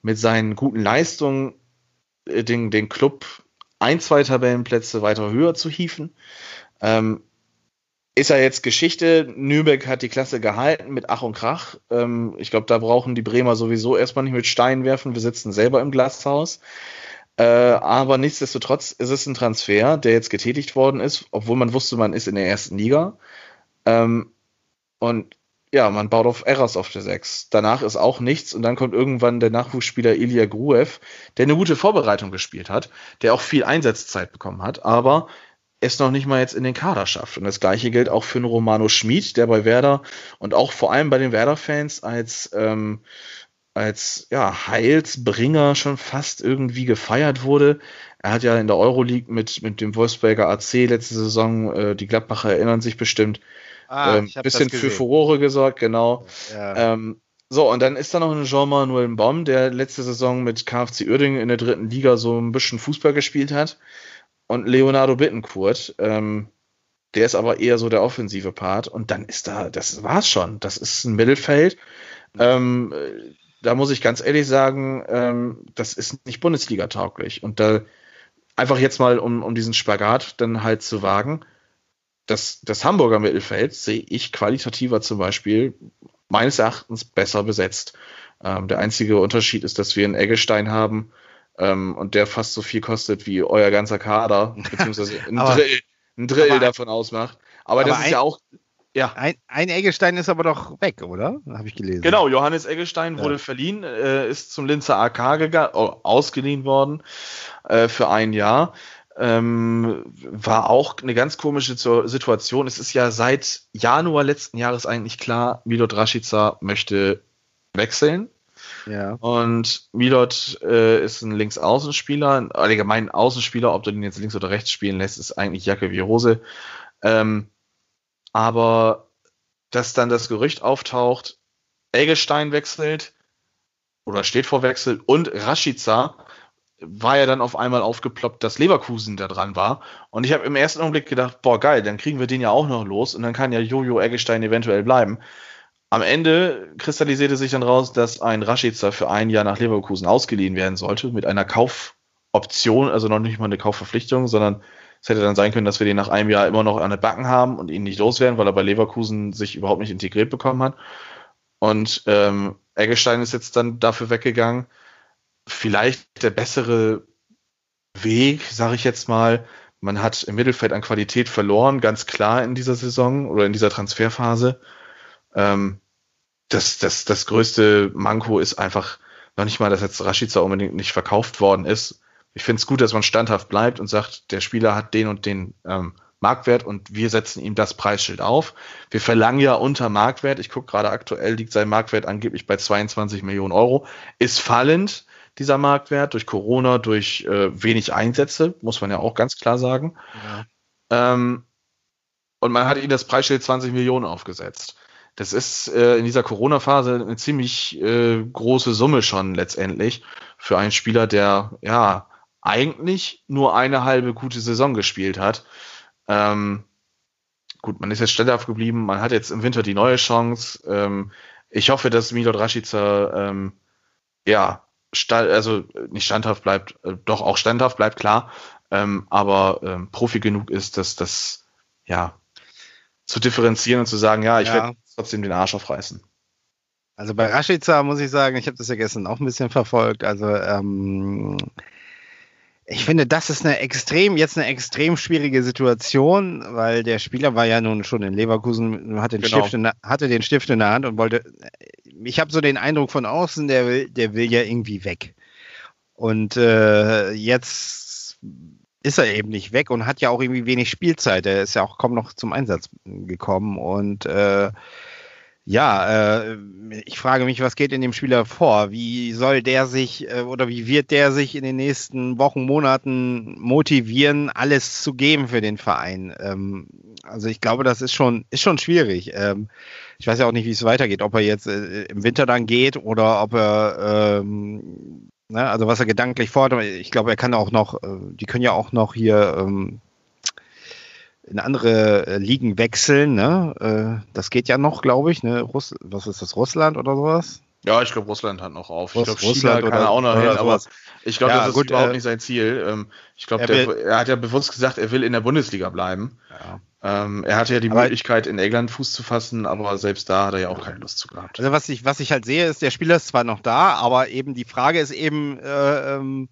mit seinen guten Leistungen äh, den, den Club ein, zwei Tabellenplätze weiter höher zu hieven. Ähm, ist ja jetzt Geschichte. Nürnberg hat die Klasse gehalten mit Ach und Krach. Ähm, ich glaube, da brauchen die Bremer sowieso erstmal nicht mit Steinen werfen. Wir sitzen selber im Glashaus. Äh, aber nichtsdestotrotz ist es ein Transfer, der jetzt getätigt worden ist, obwohl man wusste, man ist in der ersten Liga. Ähm, und ja, man baut auf Eras auf der 6. Danach ist auch nichts und dann kommt irgendwann der Nachwuchsspieler Ilya Gruev, der eine gute Vorbereitung gespielt hat, der auch viel Einsatzzeit bekommen hat, aber es noch nicht mal jetzt in den Kader schafft. Und das gleiche gilt auch für einen Romano Schmid, der bei Werder und auch vor allem bei den Werder-Fans als, ähm, als ja, Heilsbringer schon fast irgendwie gefeiert wurde. Er hat ja in der Euroleague mit, mit dem Wolfsberger AC letzte Saison, äh, die Gladbacher erinnern sich bestimmt, Ah, ähm, bisschen für Furore gesorgt, genau. Ja. Ähm, so, und dann ist da noch ein Jean-Manuel Baum, der letzte Saison mit KFC Uerdingen in der dritten Liga so ein bisschen Fußball gespielt hat und Leonardo Bittencourt. Ähm, der ist aber eher so der offensive Part. Und dann ist da, das war's schon. Das ist ein Mittelfeld. Ähm, da muss ich ganz ehrlich sagen, ähm, das ist nicht Bundesliga-tauglich. Und da einfach jetzt mal, um, um diesen Spagat dann halt zu wagen, das, das Hamburger Mittelfeld sehe ich qualitativer zum Beispiel meines Erachtens besser besetzt. Ähm, der einzige Unterschied ist, dass wir einen Eggestein haben, ähm, und der fast so viel kostet wie euer ganzer Kader, beziehungsweise ein Aber- Drill, ein Drill aber- davon ausmacht. Aber, das aber ist ja ein- auch, ja, Ein, ein Eggestein ist aber doch weg, oder? Habe ich gelesen. genau, Johannes Eggestein Ja. wurde verliehen, äh, ist zum Linzer AK gegangen, oh, ausgeliehen worden äh, für ein Jahr. Ähm, war auch eine ganz komische Situation. Es ist ja seit Januar letzten Jahres eigentlich klar, Milot Rashica möchte wechseln. Ja. Und Milot äh, ist ein Linksaußenspieler, ein allgemein Außenspieler, ob du den jetzt links oder rechts spielen lässt, ist eigentlich Jacke wie Hose. Ähm, aber dass dann das Gerücht auftaucht, Eggestein wechselt oder steht vor Wechsel und Rashica war ja dann auf einmal aufgeploppt, dass Leverkusen da dran war. Und ich habe im ersten Augenblick gedacht, boah, geil, dann kriegen wir den ja auch noch los und dann kann ja Jojo Eggestein eventuell bleiben. Am Ende kristallisierte sich dann raus, dass ein Rashica für ein Jahr nach Leverkusen ausgeliehen werden sollte, mit einer Kaufoption, also noch nicht mal eine Kaufverpflichtung, sondern es hätte dann sein können, dass wir den nach einem Jahr immer noch an den Backen haben und ihn nicht loswerden, weil er bei Leverkusen sich überhaupt nicht integriert bekommen hat. Und ähm, Eggestein ist jetzt dann dafür weggegangen. Vielleicht der bessere Weg, sage ich jetzt mal. Man hat im Mittelfeld an Qualität verloren, ganz klar in dieser Saison oder in dieser Transferphase. Ähm, das, das, das größte Manko ist einfach noch nicht mal, dass jetzt Rashica unbedingt nicht verkauft worden ist. Ich finde es gut, dass man standhaft bleibt und sagt, der Spieler hat den und den ähm, Marktwert und wir setzen ihm das Preisschild auf. Wir verlangen ja unter Marktwert. Ich gucke gerade aktuell liegt sein Marktwert angeblich bei 22 Millionen Euro. Ist fallend, dieser Marktwert, durch Corona, durch äh, wenig Einsätze, muss man ja auch ganz klar sagen. Ja. Ähm, und man hat ihm das Preisschild 20 Millionen aufgesetzt. Das ist äh, in dieser Corona-Phase eine ziemlich äh, große Summe schon letztendlich für einen Spieler, der ja eigentlich nur eine halbe gute Saison gespielt hat. Ähm, gut, man ist jetzt standhaft geblieben, man hat jetzt im Winter die neue Chance. Ähm, ich hoffe, dass Milot Rashica ähm, ja, also nicht standhaft bleibt, äh, doch auch standhaft bleibt, klar, ähm, aber ähm, Profi genug ist, dass das ja zu differenzieren und zu sagen, ja, ich ja. werde trotzdem den Arsch aufreißen. Also bei Rashica muss ich sagen, ich habe das ja gestern auch ein bisschen verfolgt. Also ähm, ich finde, das ist eine extrem, jetzt eine extrem schwierige Situation, weil der Spieler war ja nun schon in Leverkusen, hatte den, genau. Stift, in, hatte den Stift in der Hand und wollte. Ich habe so den Eindruck von außen, der will, der will ja irgendwie weg. Und äh, jetzt ist er eben nicht weg und hat ja auch irgendwie wenig Spielzeit. Er ist ja auch kaum noch zum Einsatz gekommen und äh, ja, äh, ich frage mich, was geht in dem Spieler vor? Wie soll der sich äh, oder wie wird der sich in den nächsten Wochen, Monaten motivieren, alles zu geben für den Verein? Ähm, also ich glaube, das ist schon, ist schon schwierig. Ähm, ich weiß ja auch nicht, wie es weitergeht, ob er jetzt äh, im Winter dann geht oder ob er, ähm, ne, also was er gedanklich fordert. Ich glaube, er kann auch noch, äh, die können ja auch noch hier ähm, in andere äh, Ligen wechseln. Ne? Äh, das geht ja noch, glaube ich. Ne? Russ was ist das, Russland oder sowas? Ja, ich glaube, Russland hat noch auf. Russ, ich glaube, China kann er auch noch hin, aber ich glaube, ja, das ist gut, überhaupt äh, nicht sein Ziel. Ähm, ich glaube, er, er, hat ja bewusst gesagt, er will in der Bundesliga bleiben. Ja. Ähm, er hatte ja die aber Möglichkeit, in England Fuß zu fassen, aber selbst da hat er ja auch keine Lust zu gehabt. Also was ich, was ich halt sehe, ist, der Spieler ist zwar noch da, aber eben die Frage ist eben, äh, ähm,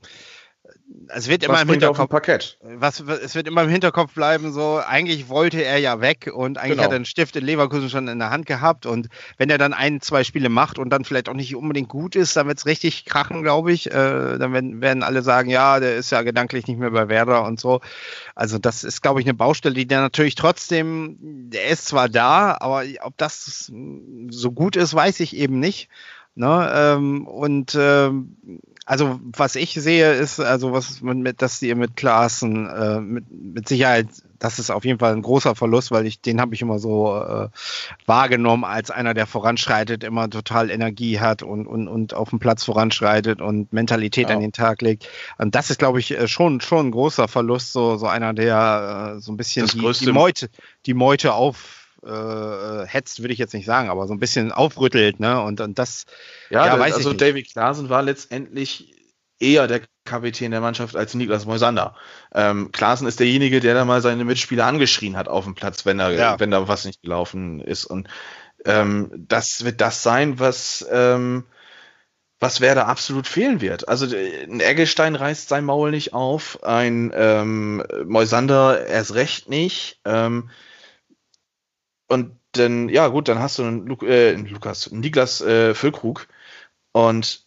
es wird immer was im Hinterkopf Parkett. Was, es wird immer im Hinterkopf bleiben, so eigentlich wollte er ja weg und eigentlich genau. hat er einen Stift in Leverkusen schon in der Hand gehabt und wenn er dann ein, zwei Spiele macht und dann vielleicht auch nicht unbedingt gut ist, dann wird es richtig krachen, glaube ich. Äh, dann werden, werden alle sagen, ja, der ist ja gedanklich nicht mehr bei Werder und so. Also das ist, glaube ich, eine Baustelle, die der natürlich trotzdem, der ist zwar da, aber ob das so gut ist, weiß ich eben nicht. Ne? Ähm, und ähm, also was ich sehe, ist, also was mit, dass ihr mit Klaassen äh, mit, mit Sicherheit, das ist auf jeden Fall ein großer Verlust, weil ich den habe ich immer so äh, wahrgenommen als einer, der voranschreitet, immer total Energie hat und, und, und auf dem Platz voranschreitet und Mentalität ja. an den Tag legt. Und das ist, glaube ich, äh, schon, schon ein großer Verlust, so, so einer, der äh, so ein bisschen die, die, Meute, die Meute auf äh, hetzt, würde ich jetzt nicht sagen, aber so ein bisschen aufrüttelt, ne? Und, und das, ja, ja weiß also ich David Klaasen war letztendlich eher der Kapitän der Mannschaft als Niklas Moisander. Ähm, Klaasen ist derjenige, der da mal seine Mitspieler angeschrien hat auf dem Platz, wenn da, ja. wenn da was nicht gelaufen ist. Und ähm, das wird das sein, was, ähm, was Werder absolut fehlen wird. Also ein Eggestein reißt sein Maul nicht auf, ein ähm, Moisander erst recht nicht. Ähm, und dann, ja gut, dann hast du einen, Lu äh, Lukas, einen Niklas äh, Füllkrug und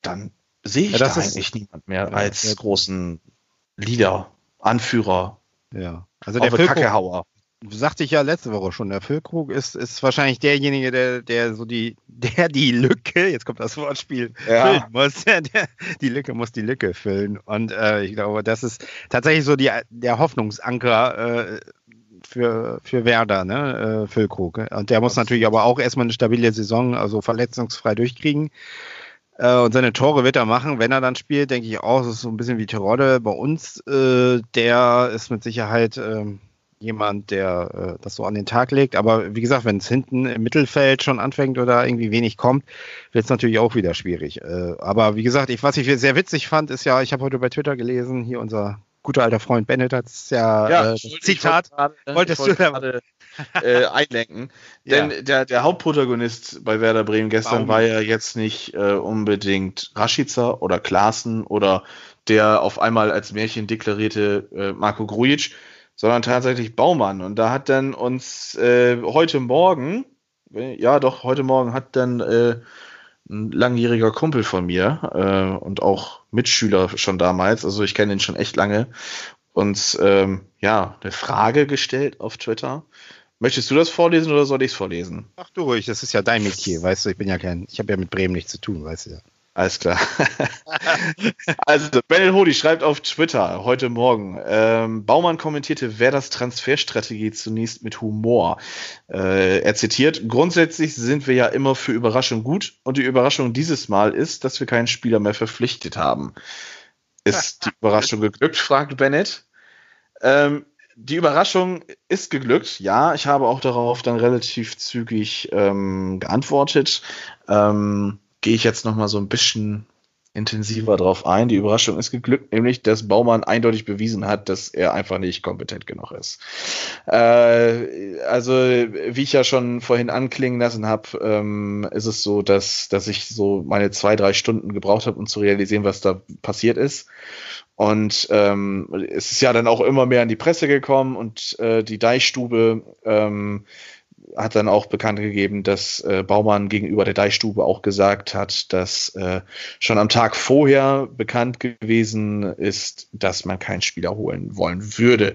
dann sehe ich ja, da eigentlich niemand mehr ja, als ja. großen Leader, Anführer. Ja, also der Füllkrug, sagte ich ja letzte Woche schon, der Füllkrug ist, ist wahrscheinlich derjenige, der, der so die, der die Lücke, jetzt kommt das Wortspiel, füllen muss. Der, der, die Lücke muss die Lücke füllen. Und äh, ich glaube, das ist tatsächlich so die, der Hoffnungsanker äh, für, für Werder, ne, äh, Füllkrug. Und der muss natürlich aber auch erstmal eine stabile Saison, also verletzungsfrei durchkriegen. Äh, und seine Tore wird er machen, wenn er dann spielt, denke ich auch. Das ist so ein bisschen wie Terodde bei uns. Äh, der ist mit Sicherheit äh, jemand, der äh, das so an den Tag legt. Aber wie gesagt, wenn es hinten im Mittelfeld schon anfängt oder irgendwie wenig kommt, wird es natürlich auch wieder schwierig. Äh, aber wie gesagt, ich, was ich sehr witzig fand, ist ja, ich habe heute bei Twitter gelesen, hier unser guter alter Freund Bennett hat es ja, ja äh, Zitat. Grade, wolltest wollte du gerade äh, einlenken? Denn ja. der, der Hauptprotagonist bei Werder Bremen gestern Warum? war ja jetzt nicht äh, unbedingt Rashica oder Klaassen oder der auf einmal als Märchen deklarierte äh, Marco Grujic, sondern tatsächlich Baumann. Und da hat dann uns äh, heute Morgen, ja doch, heute Morgen hat dann äh, ein langjähriger Kumpel von mir äh, und auch Mitschüler schon damals, also ich kenne ihn schon echt lange, uns ähm, ja eine Frage gestellt auf Twitter. Möchtest du das vorlesen oder soll ich es vorlesen? Ach du ruhig, das ist ja dein Metier, weißt du, ich bin ja kein, ich habe ja mit Bremen nichts zu tun, weißt du ja. Alles klar. also, Bennett Hodi schreibt auf Twitter heute Morgen, ähm, Baumann kommentierte Werders Transferstrategie zunächst mit Humor. Äh, er zitiert, grundsätzlich sind wir ja immer für Überraschung gut und die Überraschung dieses Mal ist, dass wir keinen Spieler mehr verpflichtet haben. Ist die Überraschung geglückt, fragt Bennett. Ähm, die Überraschung ist geglückt. Ja, ich habe auch darauf dann relativ zügig ähm, geantwortet. Ähm, Gehe ich jetzt noch mal so ein bisschen intensiver drauf ein. Die Überraschung ist geglückt, nämlich, dass Baumann eindeutig bewiesen hat, dass er einfach nicht kompetent genug ist. Äh, also, wie ich ja schon vorhin anklingen lassen habe, ähm, ist es so, dass, dass ich so meine zwei, drei Stunden gebraucht habe, um zu realisieren, was da passiert ist. Und ähm, es ist ja dann auch immer mehr in die Presse gekommen und äh, die Deichstube ähm, hat dann auch bekannt gegeben, dass äh, Baumann gegenüber der Deichstube auch gesagt hat, dass äh, schon am Tag vorher bekannt gewesen ist, dass man keinen Spieler holen wollen würde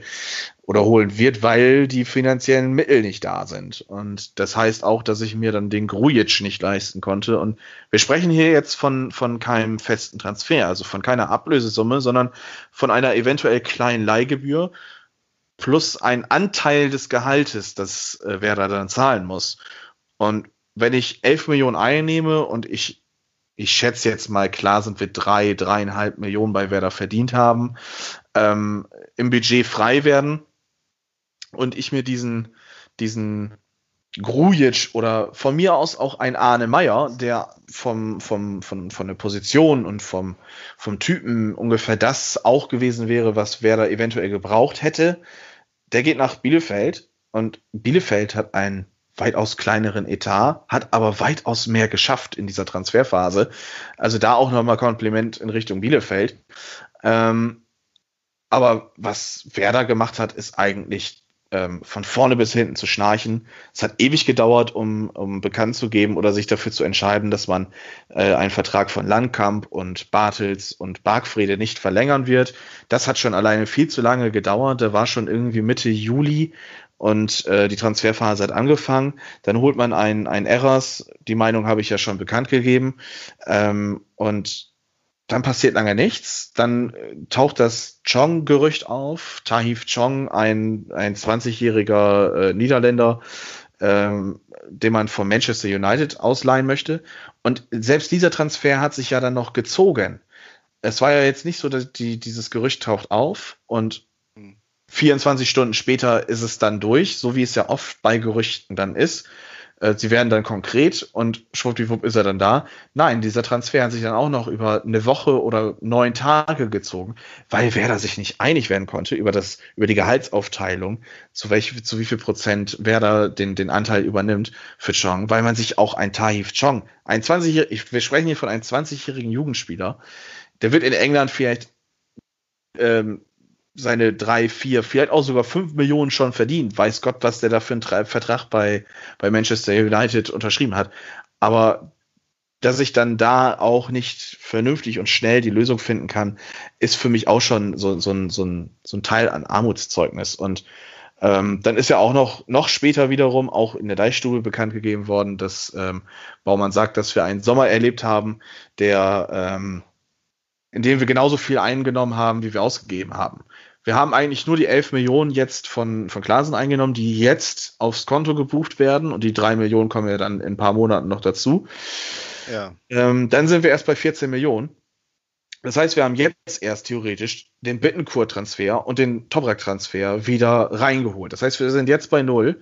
oder holen wird, weil die finanziellen Mittel nicht da sind. Und das heißt auch, dass ich mir dann den Grujic nicht leisten konnte. Und wir sprechen hier jetzt von, von keinem festen Transfer, also von keiner Ablösesumme, sondern von einer eventuell kleinen Leihgebühr plus ein Anteil des Gehaltes, das äh, Werder dann zahlen muss. Und wenn ich 11 Millionen einnehme und ich, ich schätze jetzt mal, klar sind wir drei, dreieinhalb Millionen bei Werder verdient haben, ähm, im Budget frei werden und ich mir diesen, diesen Grujic oder von mir aus auch ein Arne Meyer, der vom, vom, von, von der Position und vom, vom Typen ungefähr das auch gewesen wäre, was Werder eventuell gebraucht hätte, der geht nach Bielefeld und Bielefeld hat einen weitaus kleineren Etat, hat aber weitaus mehr geschafft in dieser Transferphase. Also da auch nochmal Kompliment in Richtung Bielefeld. Ähm, aber was Werder gemacht hat, ist eigentlich ähm, von vorne bis hinten zu schnarchen. Es hat ewig gedauert, um, um bekannt zu geben oder sich dafür zu entscheiden, dass man äh, einen Vertrag von Landkamp und Bartels und Bargfrede nicht verlängern wird. Das hat schon alleine viel zu lange gedauert. Da war schon irgendwie Mitte Juli und äh, die Transferphase hat angefangen. Dann holt man einen, einen Errors. Die Meinung habe ich ja schon bekannt gegeben. Ähm, und dann passiert lange nichts. Dann äh, taucht das Chong-Gerücht auf. Tahif Chong, ein, ein 20-jähriger äh, Niederländer, ähm, den man von Manchester United ausleihen möchte. Und selbst dieser Transfer hat sich ja dann noch gezogen. Es war ja jetzt nicht so, dass die, dieses Gerücht taucht auf und 24 Stunden später ist es dann durch, so wie es ja oft bei Gerüchten dann ist. Äh, sie werden dann konkret und schwuppdiwupp ist er dann da. Nein, dieser Transfer hat sich dann auch noch über eine Woche oder neun Tage gezogen, weil Werder sich nicht einig werden konnte über das, über die Gehaltsaufteilung, zu welch, zu wie viel Prozent Werder den, den Anteil übernimmt für Chong, weil man sich auch ein Tahif Chong, ein 20 wir sprechen hier von einem 20-jährigen Jugendspieler, der wird in England vielleicht ähm, seine drei, vier, vielleicht auch sogar fünf Millionen schon verdient. Weiß Gott, was der da für einen Vertrag bei, bei Manchester United unterschrieben hat. Aber dass ich dann da auch nicht vernünftig und schnell die Lösung finden kann, ist für mich auch schon so, so, ein, so, ein, so ein Teil an Armutszeugnis. Und ähm, dann ist ja auch noch, noch später wiederum auch in der Deichstube bekannt gegeben worden, dass ähm, Baumann sagt, dass wir einen Sommer erlebt haben, der ähm, in dem wir genauso viel eingenommen haben, wie wir ausgegeben haben. Wir haben eigentlich nur die 11 Millionen jetzt von, von Klasen eingenommen, die jetzt aufs Konto gebucht werden und die 3 Millionen kommen ja dann in ein paar Monaten noch dazu. Ja. Ähm, dann sind wir erst bei 14 Millionen. Das heißt, wir haben jetzt erst theoretisch den Bittenkur-Transfer und den Toprak-Transfer wieder reingeholt. Das heißt, wir sind jetzt bei Null,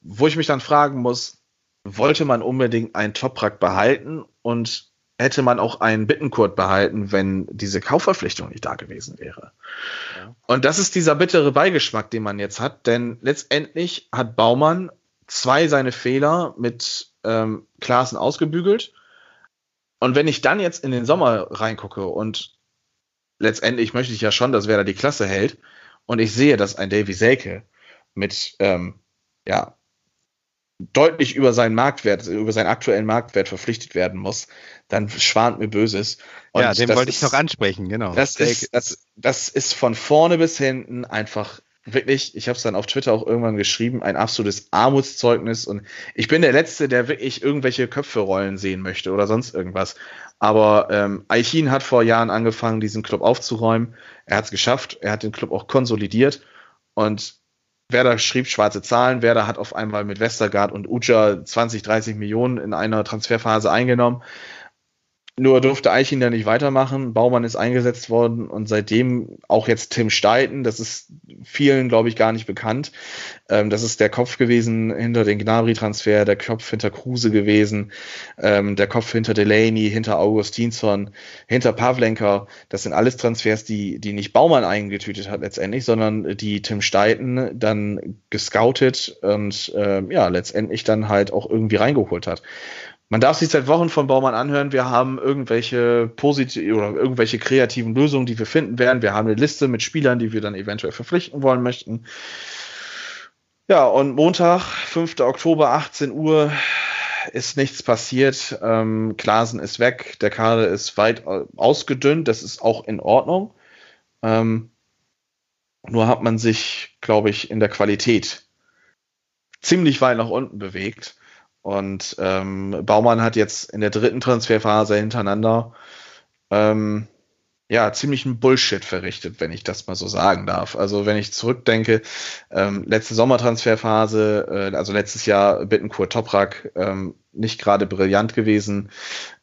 wo ich mich dann fragen muss, wollte man unbedingt einen Toprak behalten und hätte man auch einen Bittenkurt behalten, wenn diese Kaufverpflichtung nicht da gewesen wäre. Ja. Und das ist dieser bittere Beigeschmack, den man jetzt hat, denn letztendlich hat Baumann zwei seine Fehler mit ähm, Klaassen ausgebügelt. Und wenn ich dann jetzt in den Sommer reingucke und letztendlich möchte ich ja schon, dass wer da die Klasse hält und ich sehe, dass ein Davy Selke mit ähm, ja, deutlich über seinen Marktwert, über seinen aktuellen Marktwert verpflichtet werden muss, dann schwant mir Böses. Und ja, den wollte ich noch ansprechen, genau. Das ist, das, das ist von vorne bis hinten einfach wirklich, ich habe es dann auf Twitter auch irgendwann geschrieben, ein absolutes Armutszeugnis. Und ich bin der Letzte, der wirklich irgendwelche Köpfe rollen sehen möchte oder sonst irgendwas. Aber ähm, Aichin hat vor Jahren angefangen, diesen Club aufzuräumen. Er hat es geschafft. Er hat den Club auch konsolidiert. Und Werder schrieb schwarze Zahlen. Werder hat auf einmal mit Westergaard und Uja 20, 30 Millionen in einer Transferphase eingenommen. Nur durfte Eichinger nicht weitermachen. Baumann ist eingesetzt worden und seitdem auch jetzt Tim Steiten. Das ist vielen, glaube ich, gar nicht bekannt. Ähm, das ist der Kopf gewesen hinter den Gnabry-Transfer, der Kopf hinter Kruse gewesen, ähm, der Kopf hinter Delaney, hinter Augustinsson, hinter Pavlenka. Das sind alles Transfers, die, die nicht Baumann eingetütet hat letztendlich, sondern die Tim Steiten dann gescoutet und äh, ja, letztendlich dann halt auch irgendwie reingeholt hat. Man darf sich seit Wochen von Baumann anhören, wir haben irgendwelche positive oder irgendwelche kreativen Lösungen, die wir finden werden. Wir haben eine Liste mit Spielern, die wir dann eventuell verpflichten wollen möchten. Ja, und Montag, 5. Oktober, 18 Uhr, ist nichts passiert. Ähm, Klasen ist weg, der Kader ist weit ausgedünnt, das ist auch in Ordnung. Ähm, nur hat man sich, glaube ich, in der Qualität ziemlich weit nach unten bewegt. Und ähm, Baumann hat jetzt in der dritten Transferphase hintereinander ähm, ja ziemlichen Bullshit verrichtet, wenn ich das mal so sagen darf. Also wenn ich zurückdenke, ähm, letzte Sommertransferphase, äh, also letztes Jahr Bittencourt Toprak, ähm, nicht gerade brillant gewesen.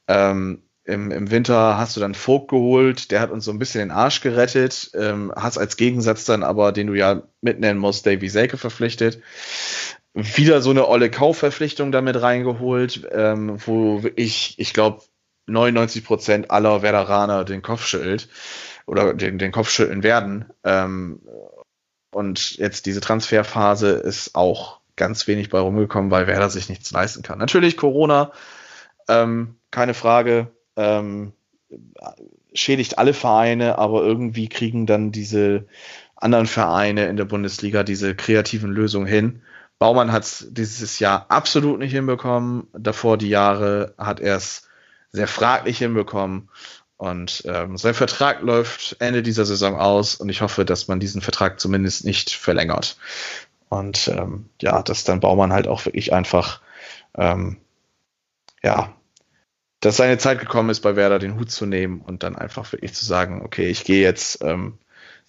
Ähm, im, Im Winter hast du dann Vogt geholt, der hat uns so ein bisschen den Arsch gerettet, ähm, hast als Gegensatz dann aber, den du ja mitnennen musst, Davy Selke verpflichtet wieder so eine olle Kaufverpflichtung damit reingeholt, ähm, wo ich, ich glaube, 99 Prozent aller Werderaner den Kopf schüttelt oder den, den Kopf schütteln werden. Ähm, und jetzt diese Transferphase ist auch ganz wenig bei rumgekommen, weil Werder sich nichts leisten kann. Natürlich Corona, ähm, keine Frage, ähm, schädigt alle Vereine, aber irgendwie kriegen dann diese anderen Vereine in der Bundesliga diese kreativen Lösungen hin. Baumann hat es dieses Jahr absolut nicht hinbekommen. Davor die Jahre hat er es sehr fraglich hinbekommen. Und ähm, sein Vertrag läuft Ende dieser Saison aus und ich hoffe, dass man diesen Vertrag zumindest nicht verlängert. Und ähm, ja, dass dann Baumann halt auch wirklich einfach, ähm, ja, dass seine Zeit gekommen ist, bei Werder den Hut zu nehmen und dann einfach wirklich zu sagen, okay, ich gehe jetzt ähm,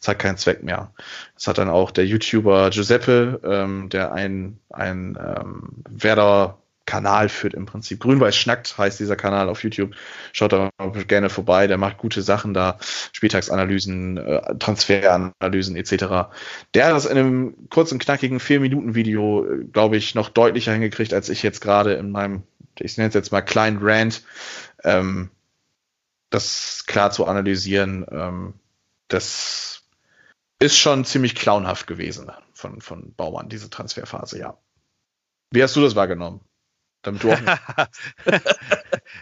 es hat keinen Zweck mehr. Das hat dann auch der YouTuber Giuseppe, ähm, der ein, ein ähm, Werder Kanal führt im Prinzip. Grün-Weiß schnackt heißt dieser Kanal auf YouTube. Schaut da gerne vorbei. Der macht gute Sachen da. Spieltagsanalysen, äh, Transferanalysen etc. Der hat das in einem kurzen, knackigen 4-Minuten-Video, äh, glaube ich, noch deutlicher hingekriegt, als ich jetzt gerade in meinem, ich nenne es jetzt mal kleinen Rant, ähm, das klar zu analysieren. Ähm, das ist schon ziemlich clownhaft gewesen von, von Baumann, diese Transferphase, ja. Wie hast du das wahrgenommen? Damit du auch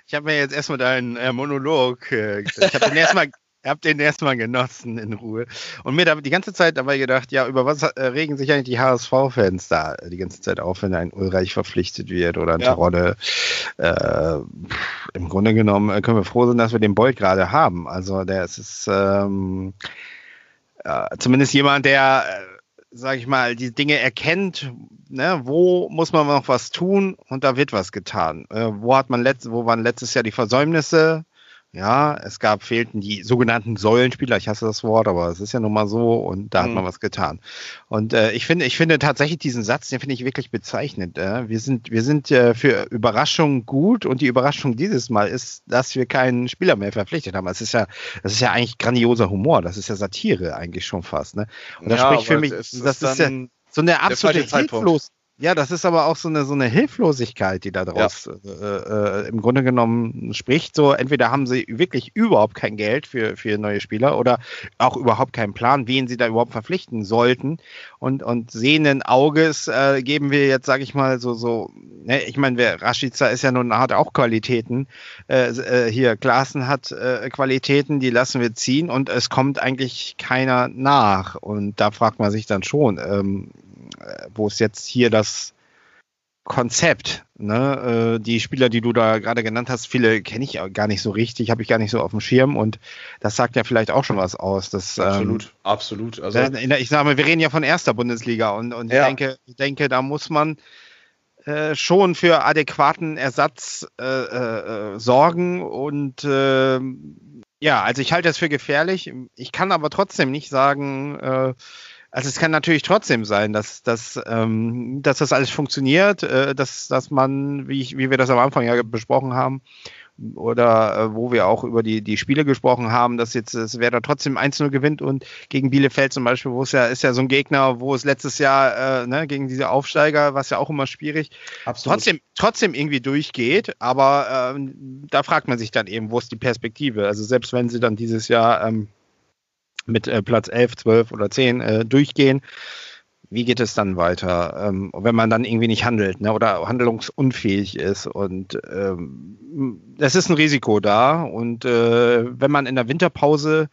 ich habe mir jetzt erstmal deinen äh, Monolog, äh, ich habe den erstmal hab den erstmal genossen in Ruhe. Und mir da die ganze Zeit dabei gedacht, ja, über was äh, regen sich eigentlich die HSV-Fans da die ganze Zeit auf, wenn ein Ulreich verpflichtet wird oder ein ja. Terodde. Äh, Im Grunde genommen äh, können wir froh sein, dass wir den Boy gerade haben. Also der ist, ist ähm, äh, zumindest jemand, der, äh, sag ich mal, die Dinge erkennt, ne, wo muss man noch was tun und da wird was getan. Äh, wo hat man letzt, wo waren letztes Jahr die Versäumnisse? Ja, es gab, fehlten die sogenannten Säulenspieler, ich hasse das Wort, aber es ist ja nun mal so und da mhm. hat man was getan. Und äh, ich finde, ich finde tatsächlich diesen Satz, den finde ich wirklich bezeichnend. Äh. Wir sind, wir sind äh, für Überraschungen gut und die Überraschung dieses Mal ist, dass wir keinen Spieler mehr verpflichtet haben. Das ist ja, das ist ja eigentlich grandioser Humor, das ist ja Satire eigentlich schon fast. Ne? Und das ja, spricht für mich, das ist ja so eine absolute Hilflos ja, das ist aber auch so eine, so eine Hilflosigkeit, die da draus ja. äh, äh, im Grunde genommen spricht. So, entweder haben sie wirklich überhaupt kein Geld für, für neue Spieler oder auch überhaupt keinen Plan, wen sie da überhaupt verpflichten sollten. Und, und sehenden Auges äh, geben wir jetzt, sage ich mal, so, so, ne, ich meine, Rashica ist ja nun, hat auch Qualitäten. Äh, äh, hier, Klaassen hat äh, Qualitäten, die lassen wir ziehen und es kommt eigentlich keiner nach. Und da fragt man sich dann schon, ähm, wo ist jetzt hier das Konzept? Ne? Äh, die Spieler, die du da gerade genannt hast, viele kenne ich gar nicht so richtig, habe ich gar nicht so auf dem Schirm und das sagt ja vielleicht auch schon was aus. Dass, absolut, ähm, absolut. Also, ich sage mal, wir reden ja von erster Bundesliga und, und ja. ich, denke, ich denke, da muss man äh, schon für adäquaten Ersatz äh, äh, sorgen und ähm, ja, also ich halte das für gefährlich. Ich kann aber trotzdem nicht sagen, äh, also es kann natürlich trotzdem sein, dass, dass, ähm, dass das alles funktioniert, äh, dass, dass man, wie, ich, wie wir das am Anfang ja besprochen haben, oder äh, wo wir auch über die, die Spiele gesprochen haben, dass jetzt es Werder trotzdem 1-0 gewinnt und gegen Bielefeld zum Beispiel, wo es ja ist ja so ein Gegner, wo es letztes Jahr äh, ne, gegen diese Aufsteiger, was ja auch immer schwierig, Absolut. trotzdem trotzdem irgendwie durchgeht, aber ähm, da fragt man sich dann eben, wo ist die Perspektive? Also selbst wenn sie dann dieses Jahr ähm, mit äh, Platz 11, 12 oder 10 äh, durchgehen, wie geht es dann weiter, ähm, wenn man dann irgendwie nicht handelt ne, oder handlungsunfähig ist. Und ähm, es ist ein Risiko da. Und äh, wenn man in der Winterpause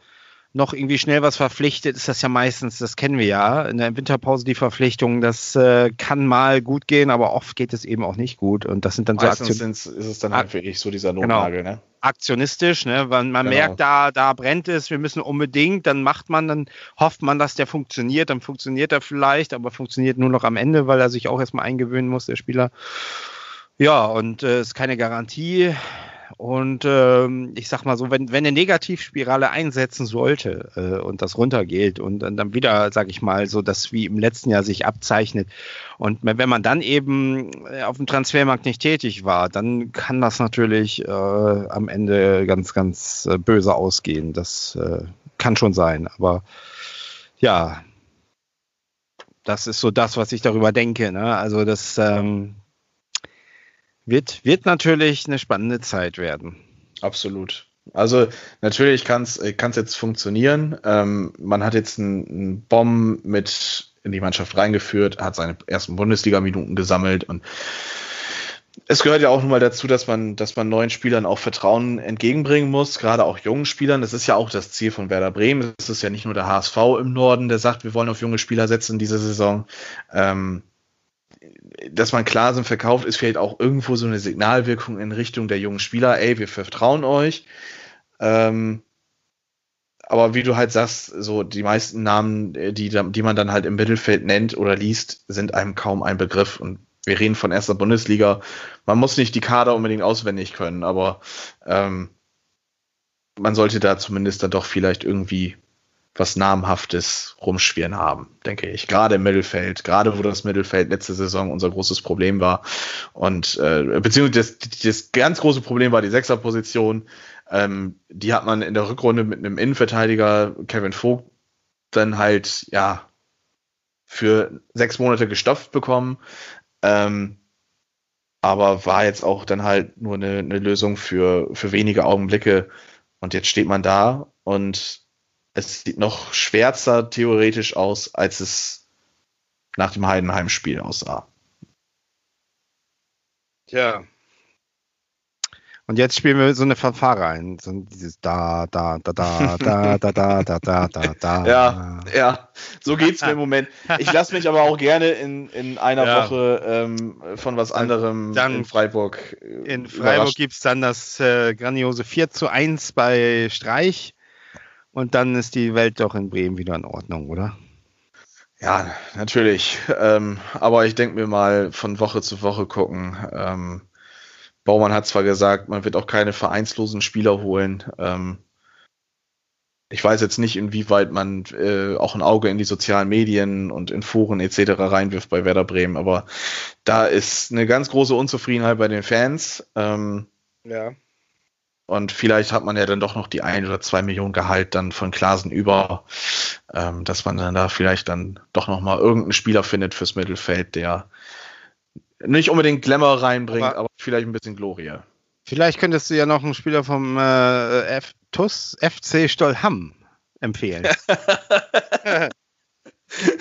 noch irgendwie schnell was verpflichtet, ist das ja meistens, das kennen wir ja, in der Winterpause die Verpflichtung, das äh, kann mal gut gehen, aber oft geht es eben auch nicht gut. Und das sind dann meistens so Aktionen. ist es dann halt wirklich so dieser genau. Notnagel, genau. ne? Aktionistisch, ne? Weil man genau. merkt, da, da brennt es, wir müssen unbedingt, dann macht man, dann hofft man, dass der funktioniert, dann funktioniert er vielleicht, aber funktioniert nur noch am Ende, weil er sich auch erstmal eingewöhnen muss, der Spieler. Ja, und es äh, ist keine Garantie. Und ähm, ich sag mal so, wenn, wenn eine Negativspirale einsetzen sollte äh, und das runtergeht und dann, dann wieder, sag ich mal, so das wie im letzten Jahr sich abzeichnet und wenn man dann eben äh, auf dem Transfermarkt nicht tätig war, dann kann das natürlich äh, am Ende ganz, ganz äh, böse ausgehen. Das äh, kann schon sein. Aber ja, das ist so das, was ich darüber denke. Ne? Also das ähm, wird, wird natürlich eine spannende Zeit werden. Absolut. Also natürlich kann es äh, jetzt funktionieren. Ähm, man hat jetzt einen, einen Bomb mit in die Mannschaft reingeführt, hat seine ersten Bundesliga-Minuten gesammelt und es gehört ja auch nun mal dazu, dass man, dass man neuen Spielern auch Vertrauen entgegenbringen muss, gerade auch jungen Spielern. Das ist ja auch das Ziel von Werder Bremen. Es ist ja nicht nur der HSV im Norden, der sagt, wir wollen auf junge Spieler setzen in dieser Saison. Ähm, dass man Klasen verkauft, ist vielleicht auch irgendwo so eine Signalwirkung in Richtung der jungen Spieler. Ey, wir vertrauen euch. Ähm, aber wie du halt sagst, so die meisten Namen, die, die man dann halt im Mittelfeld nennt oder liest, sind einem kaum ein Begriff. Und wir reden von erster Bundesliga. Man muss nicht die Kader unbedingt auswendig können, aber ähm, man sollte da zumindest dann doch vielleicht irgendwie was Namhaftes rumschwirren haben, denke ich. Gerade im Mittelfeld, gerade wo das Mittelfeld letzte Saison unser großes Problem war. Und äh, beziehungsweise das, das ganz große Problem war die Sechserposition. Ähm, die hat man in der Rückrunde mit einem Innenverteidiger, Kevin Vogt, dann halt, ja, für sechs Monate gestopft bekommen. Ähm, aber war jetzt auch dann halt nur eine, eine Lösung für, für wenige Augenblicke. Und jetzt steht man da und es sieht noch schwärzer theoretisch aus, als es nach dem Heidenheim-Spiel aussah. Tja. Und jetzt spielen wir so eine Fanfare ein. So dieses da, da, da, da, da, da, da, da, da, da, da. Ja, ja. So geht's mir im Moment. Ich lasse mich aber auch gerne in, in einer ja. Woche ähm, von was anderem dann, in Freiburg. Äh, in Freiburg gibt es dann das äh, grandiose 4 zu 1 bei Streich. Und dann ist die Welt doch in Bremen wieder in Ordnung, oder? Ja, natürlich. Ähm, aber ich denke mir mal von Woche zu Woche gucken. Ähm, Baumann hat zwar gesagt, man wird auch keine vereinslosen Spieler holen. Ähm, ich weiß jetzt nicht, inwieweit man äh, auch ein Auge in die sozialen Medien und in Foren etc. reinwirft bei Werder Bremen, aber da ist eine ganz große Unzufriedenheit bei den Fans. Ähm, ja. Und vielleicht hat man ja dann doch noch die ein oder zwei Millionen Gehalt dann von Klasen über, ähm, dass man dann da vielleicht dann doch noch mal irgendeinen Spieler findet fürs Mittelfeld, der nicht unbedingt Glamour reinbringt, aber, aber vielleicht ein bisschen Glorie. Vielleicht könntest du ja noch einen Spieler vom äh, F TUS FC Stollham empfehlen.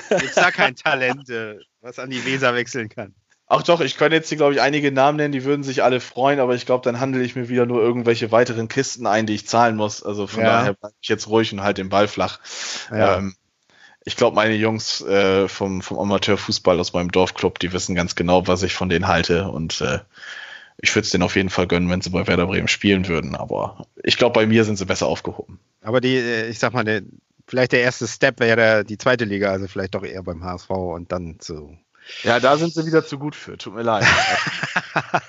Gibt's da kein Talent, was an die Weser wechseln kann? Ach doch, ich könnte jetzt hier, glaube ich, einige Namen nennen, die würden sich alle freuen, aber ich glaube, dann handle ich mir wieder nur irgendwelche weiteren Kisten ein, die ich zahlen muss. Also von ja. daher bleibe ich jetzt ruhig und halt den Ball flach. Ja. Ähm, ich glaube, meine Jungs äh, vom, vom Amateurfußball aus meinem Dorfclub, die wissen ganz genau, was ich von denen halte und äh, ich würde es denen auf jeden Fall gönnen, wenn sie bei Werder Bremen spielen würden, aber ich glaube, bei mir sind sie besser aufgehoben. Aber die, äh, ich sag mal, der, vielleicht der erste Step wäre die zweite Liga, also vielleicht doch eher beim HSV und dann zu ja, da sind sie wieder zu gut für. Tut mir leid.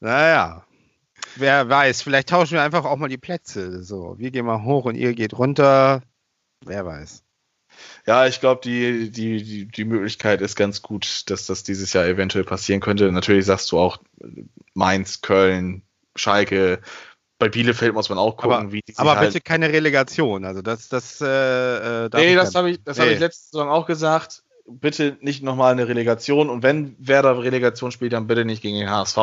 naja. Wer weiß, vielleicht tauschen wir einfach auch mal die Plätze. So, wir gehen mal hoch und ihr geht runter. Wer weiß. Ja, ich glaube, die, die, die, die Möglichkeit ist ganz gut, dass das dieses Jahr eventuell passieren könnte. Natürlich sagst du auch Mainz, Köln, Schalke. Bei Bielefeld muss man auch gucken, Aber, wie die aber halt bitte keine Relegation. Also das, das, äh, äh, Nee, das habe ich, das Nee. habe ich letzte Saison auch gesagt. Bitte nicht nochmal eine Relegation und wenn Werder Relegation spielt, dann bitte nicht gegen den HSV.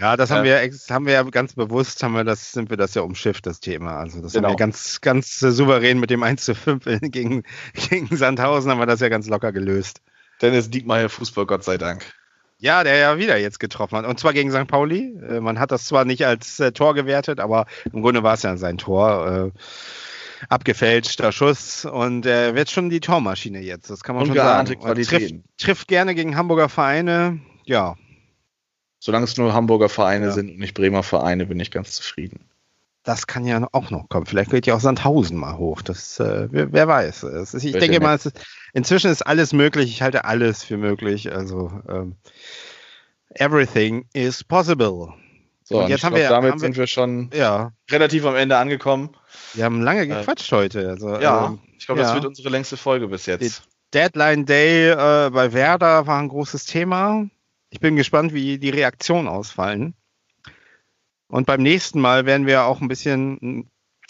Ja, das haben Ja. wir haben wir ja ganz bewusst, haben wir das, sind wir das ja umschifft, das Thema. Also das haben Genau. wir ganz, ganz äh, souverän mit dem 1 zu 5 gegen, gegen Sandhausen haben wir das ja ganz locker gelöst. Dennis Diekmeyer Fußball, Gott sei Dank. Ja, der ja wieder jetzt getroffen hat. Und zwar gegen St. Pauli. Äh, Man hat das zwar nicht als äh, Tor gewertet, aber im Grunde war es ja sein Tor. Äh, abgefälschter Schuss und er wird schon die Tormaschine jetzt. Das kann man schon Ungeahnte sagen. Und. Trifft, trifft gerne gegen Hamburger Vereine. Ja, Solange es nur Hamburger Vereine Ja. sind und nicht Bremer Vereine, bin ich ganz zufrieden. Das kann ja auch noch kommen. Vielleicht geht ja auch Sandhausen mal hoch. Das, äh, wer, wer weiß. Es ist, ich Welche denke Net- mal, ist, inzwischen ist alles möglich. Ich halte alles für möglich. Also ähm, everything is possible. So, Und jetzt haben glaub, wir- damit haben wir- sind wir schon Ja, relativ am Ende angekommen. wir haben lange gequatscht heute. Also, Ja, ähm, ich glaube, das ja. wird unsere längste Folge bis jetzt. Deadline Day äh, bei Werder war ein großes Thema. Ich bin gespannt, wie die Reaktionen ausfallen. Und beim nächsten Mal werden wir auch ein bisschen mm,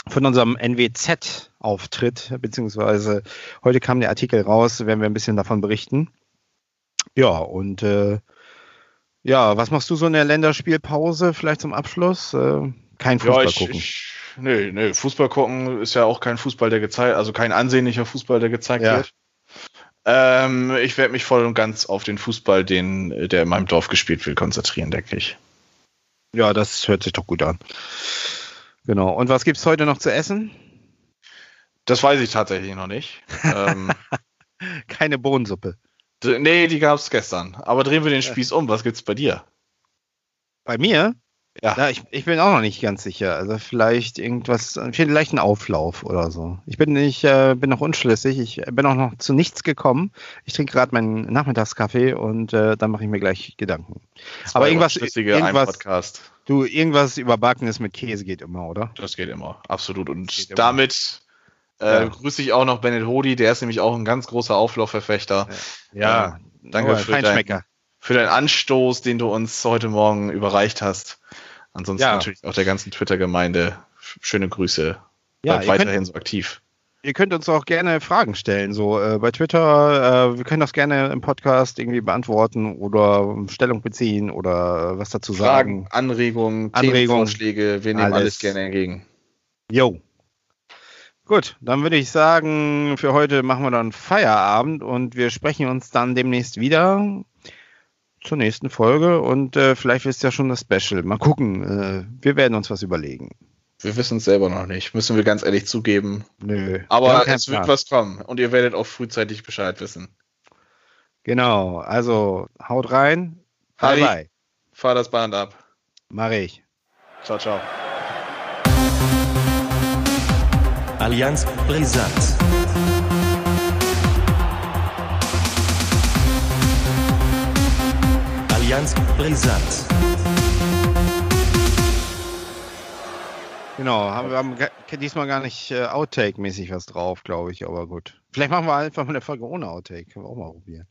von unserem NWZ-Auftritt, beziehungsweise heute kam der Artikel raus, werden wir ein bisschen davon berichten. Ja, und äh, ja, was machst du so in der Länderspielpause vielleicht zum Abschluss? Äh, kein Fußball Ja, ich, gucken. ich nö, nö, Fußball gucken ist ja auch kein Fußball, der gezeigt, also kein ansehnlicher Fußball, der gezeigt Ja. wird. Ähm, ich werde mich voll und ganz auf den Fußball, den, der in meinem Dorf gespielt wird, konzentrieren, denke ich. Ja, das hört sich doch gut an. Genau. Und was gibt's heute noch zu essen? Das weiß ich tatsächlich noch nicht. ähm, Keine Bohnensuppe. nee, die gab es gestern. Aber drehen wir den Spieß um. Was gibt's bei dir? Bei mir? Ja. Ja, ich, ich bin auch noch nicht ganz sicher. Also vielleicht irgendwas, vielleicht ein Auflauf oder so. Ich bin nicht, äh, bin noch unschlüssig. Ich bin auch noch zu nichts gekommen. Ich trinke gerade meinen Nachmittagskaffee und äh, dann mache ich mir gleich Gedanken. Aber irgendwas- irgendwas-. Du, irgendwas überbackenes mit Käse geht immer, oder? Das geht immer, absolut. Und immer. damit äh, Ja. grüße ich auch noch Bennett Hodi, der ist nämlich auch ein ganz großer Auflaufverfechter. Ja, danke oh, für dein-. Für deinen Anstoß, den du uns heute Morgen überreicht hast. Ansonsten Ja. natürlich auch der ganzen Twitter-Gemeinde. Schöne Grüße. Ja, Bleibt ihr könnt, weiterhin so aktiv. ihr könnt uns auch gerne Fragen stellen, so äh, bei Twitter. Äh, wir können das gerne im Podcast irgendwie beantworten oder Stellung beziehen oder äh, was dazu sagen. Fragen, Anregungen, Anregungen, Themenvorschläge, wir nehmen alles. alles gerne entgegen. Jo. Gut, dann würde ich sagen, für heute machen wir dann Feierabend und wir sprechen uns dann demnächst wieder zur nächsten Folge und äh, vielleicht ist ja schon das Special. Mal gucken. Äh, wir werden uns was überlegen. Wir wissen es selber noch nicht, müssen wir ganz ehrlich zugeben. Nö. Aber es wird was kommen und ihr werdet auch frühzeitig Bescheid wissen. Genau, also haut rein. Bye Harry. bye. Fahr das Band ab. Mach ich. Ciao, ciao. Allianz Brisant. Allianz Brisant. Genau, haben wir haben diesmal gar nicht äh, Outtake-mäßig was drauf, glaube ich, aber gut. Vielleicht machen wir einfach mal eine Folge ohne Outtake. Können wir auch mal probieren.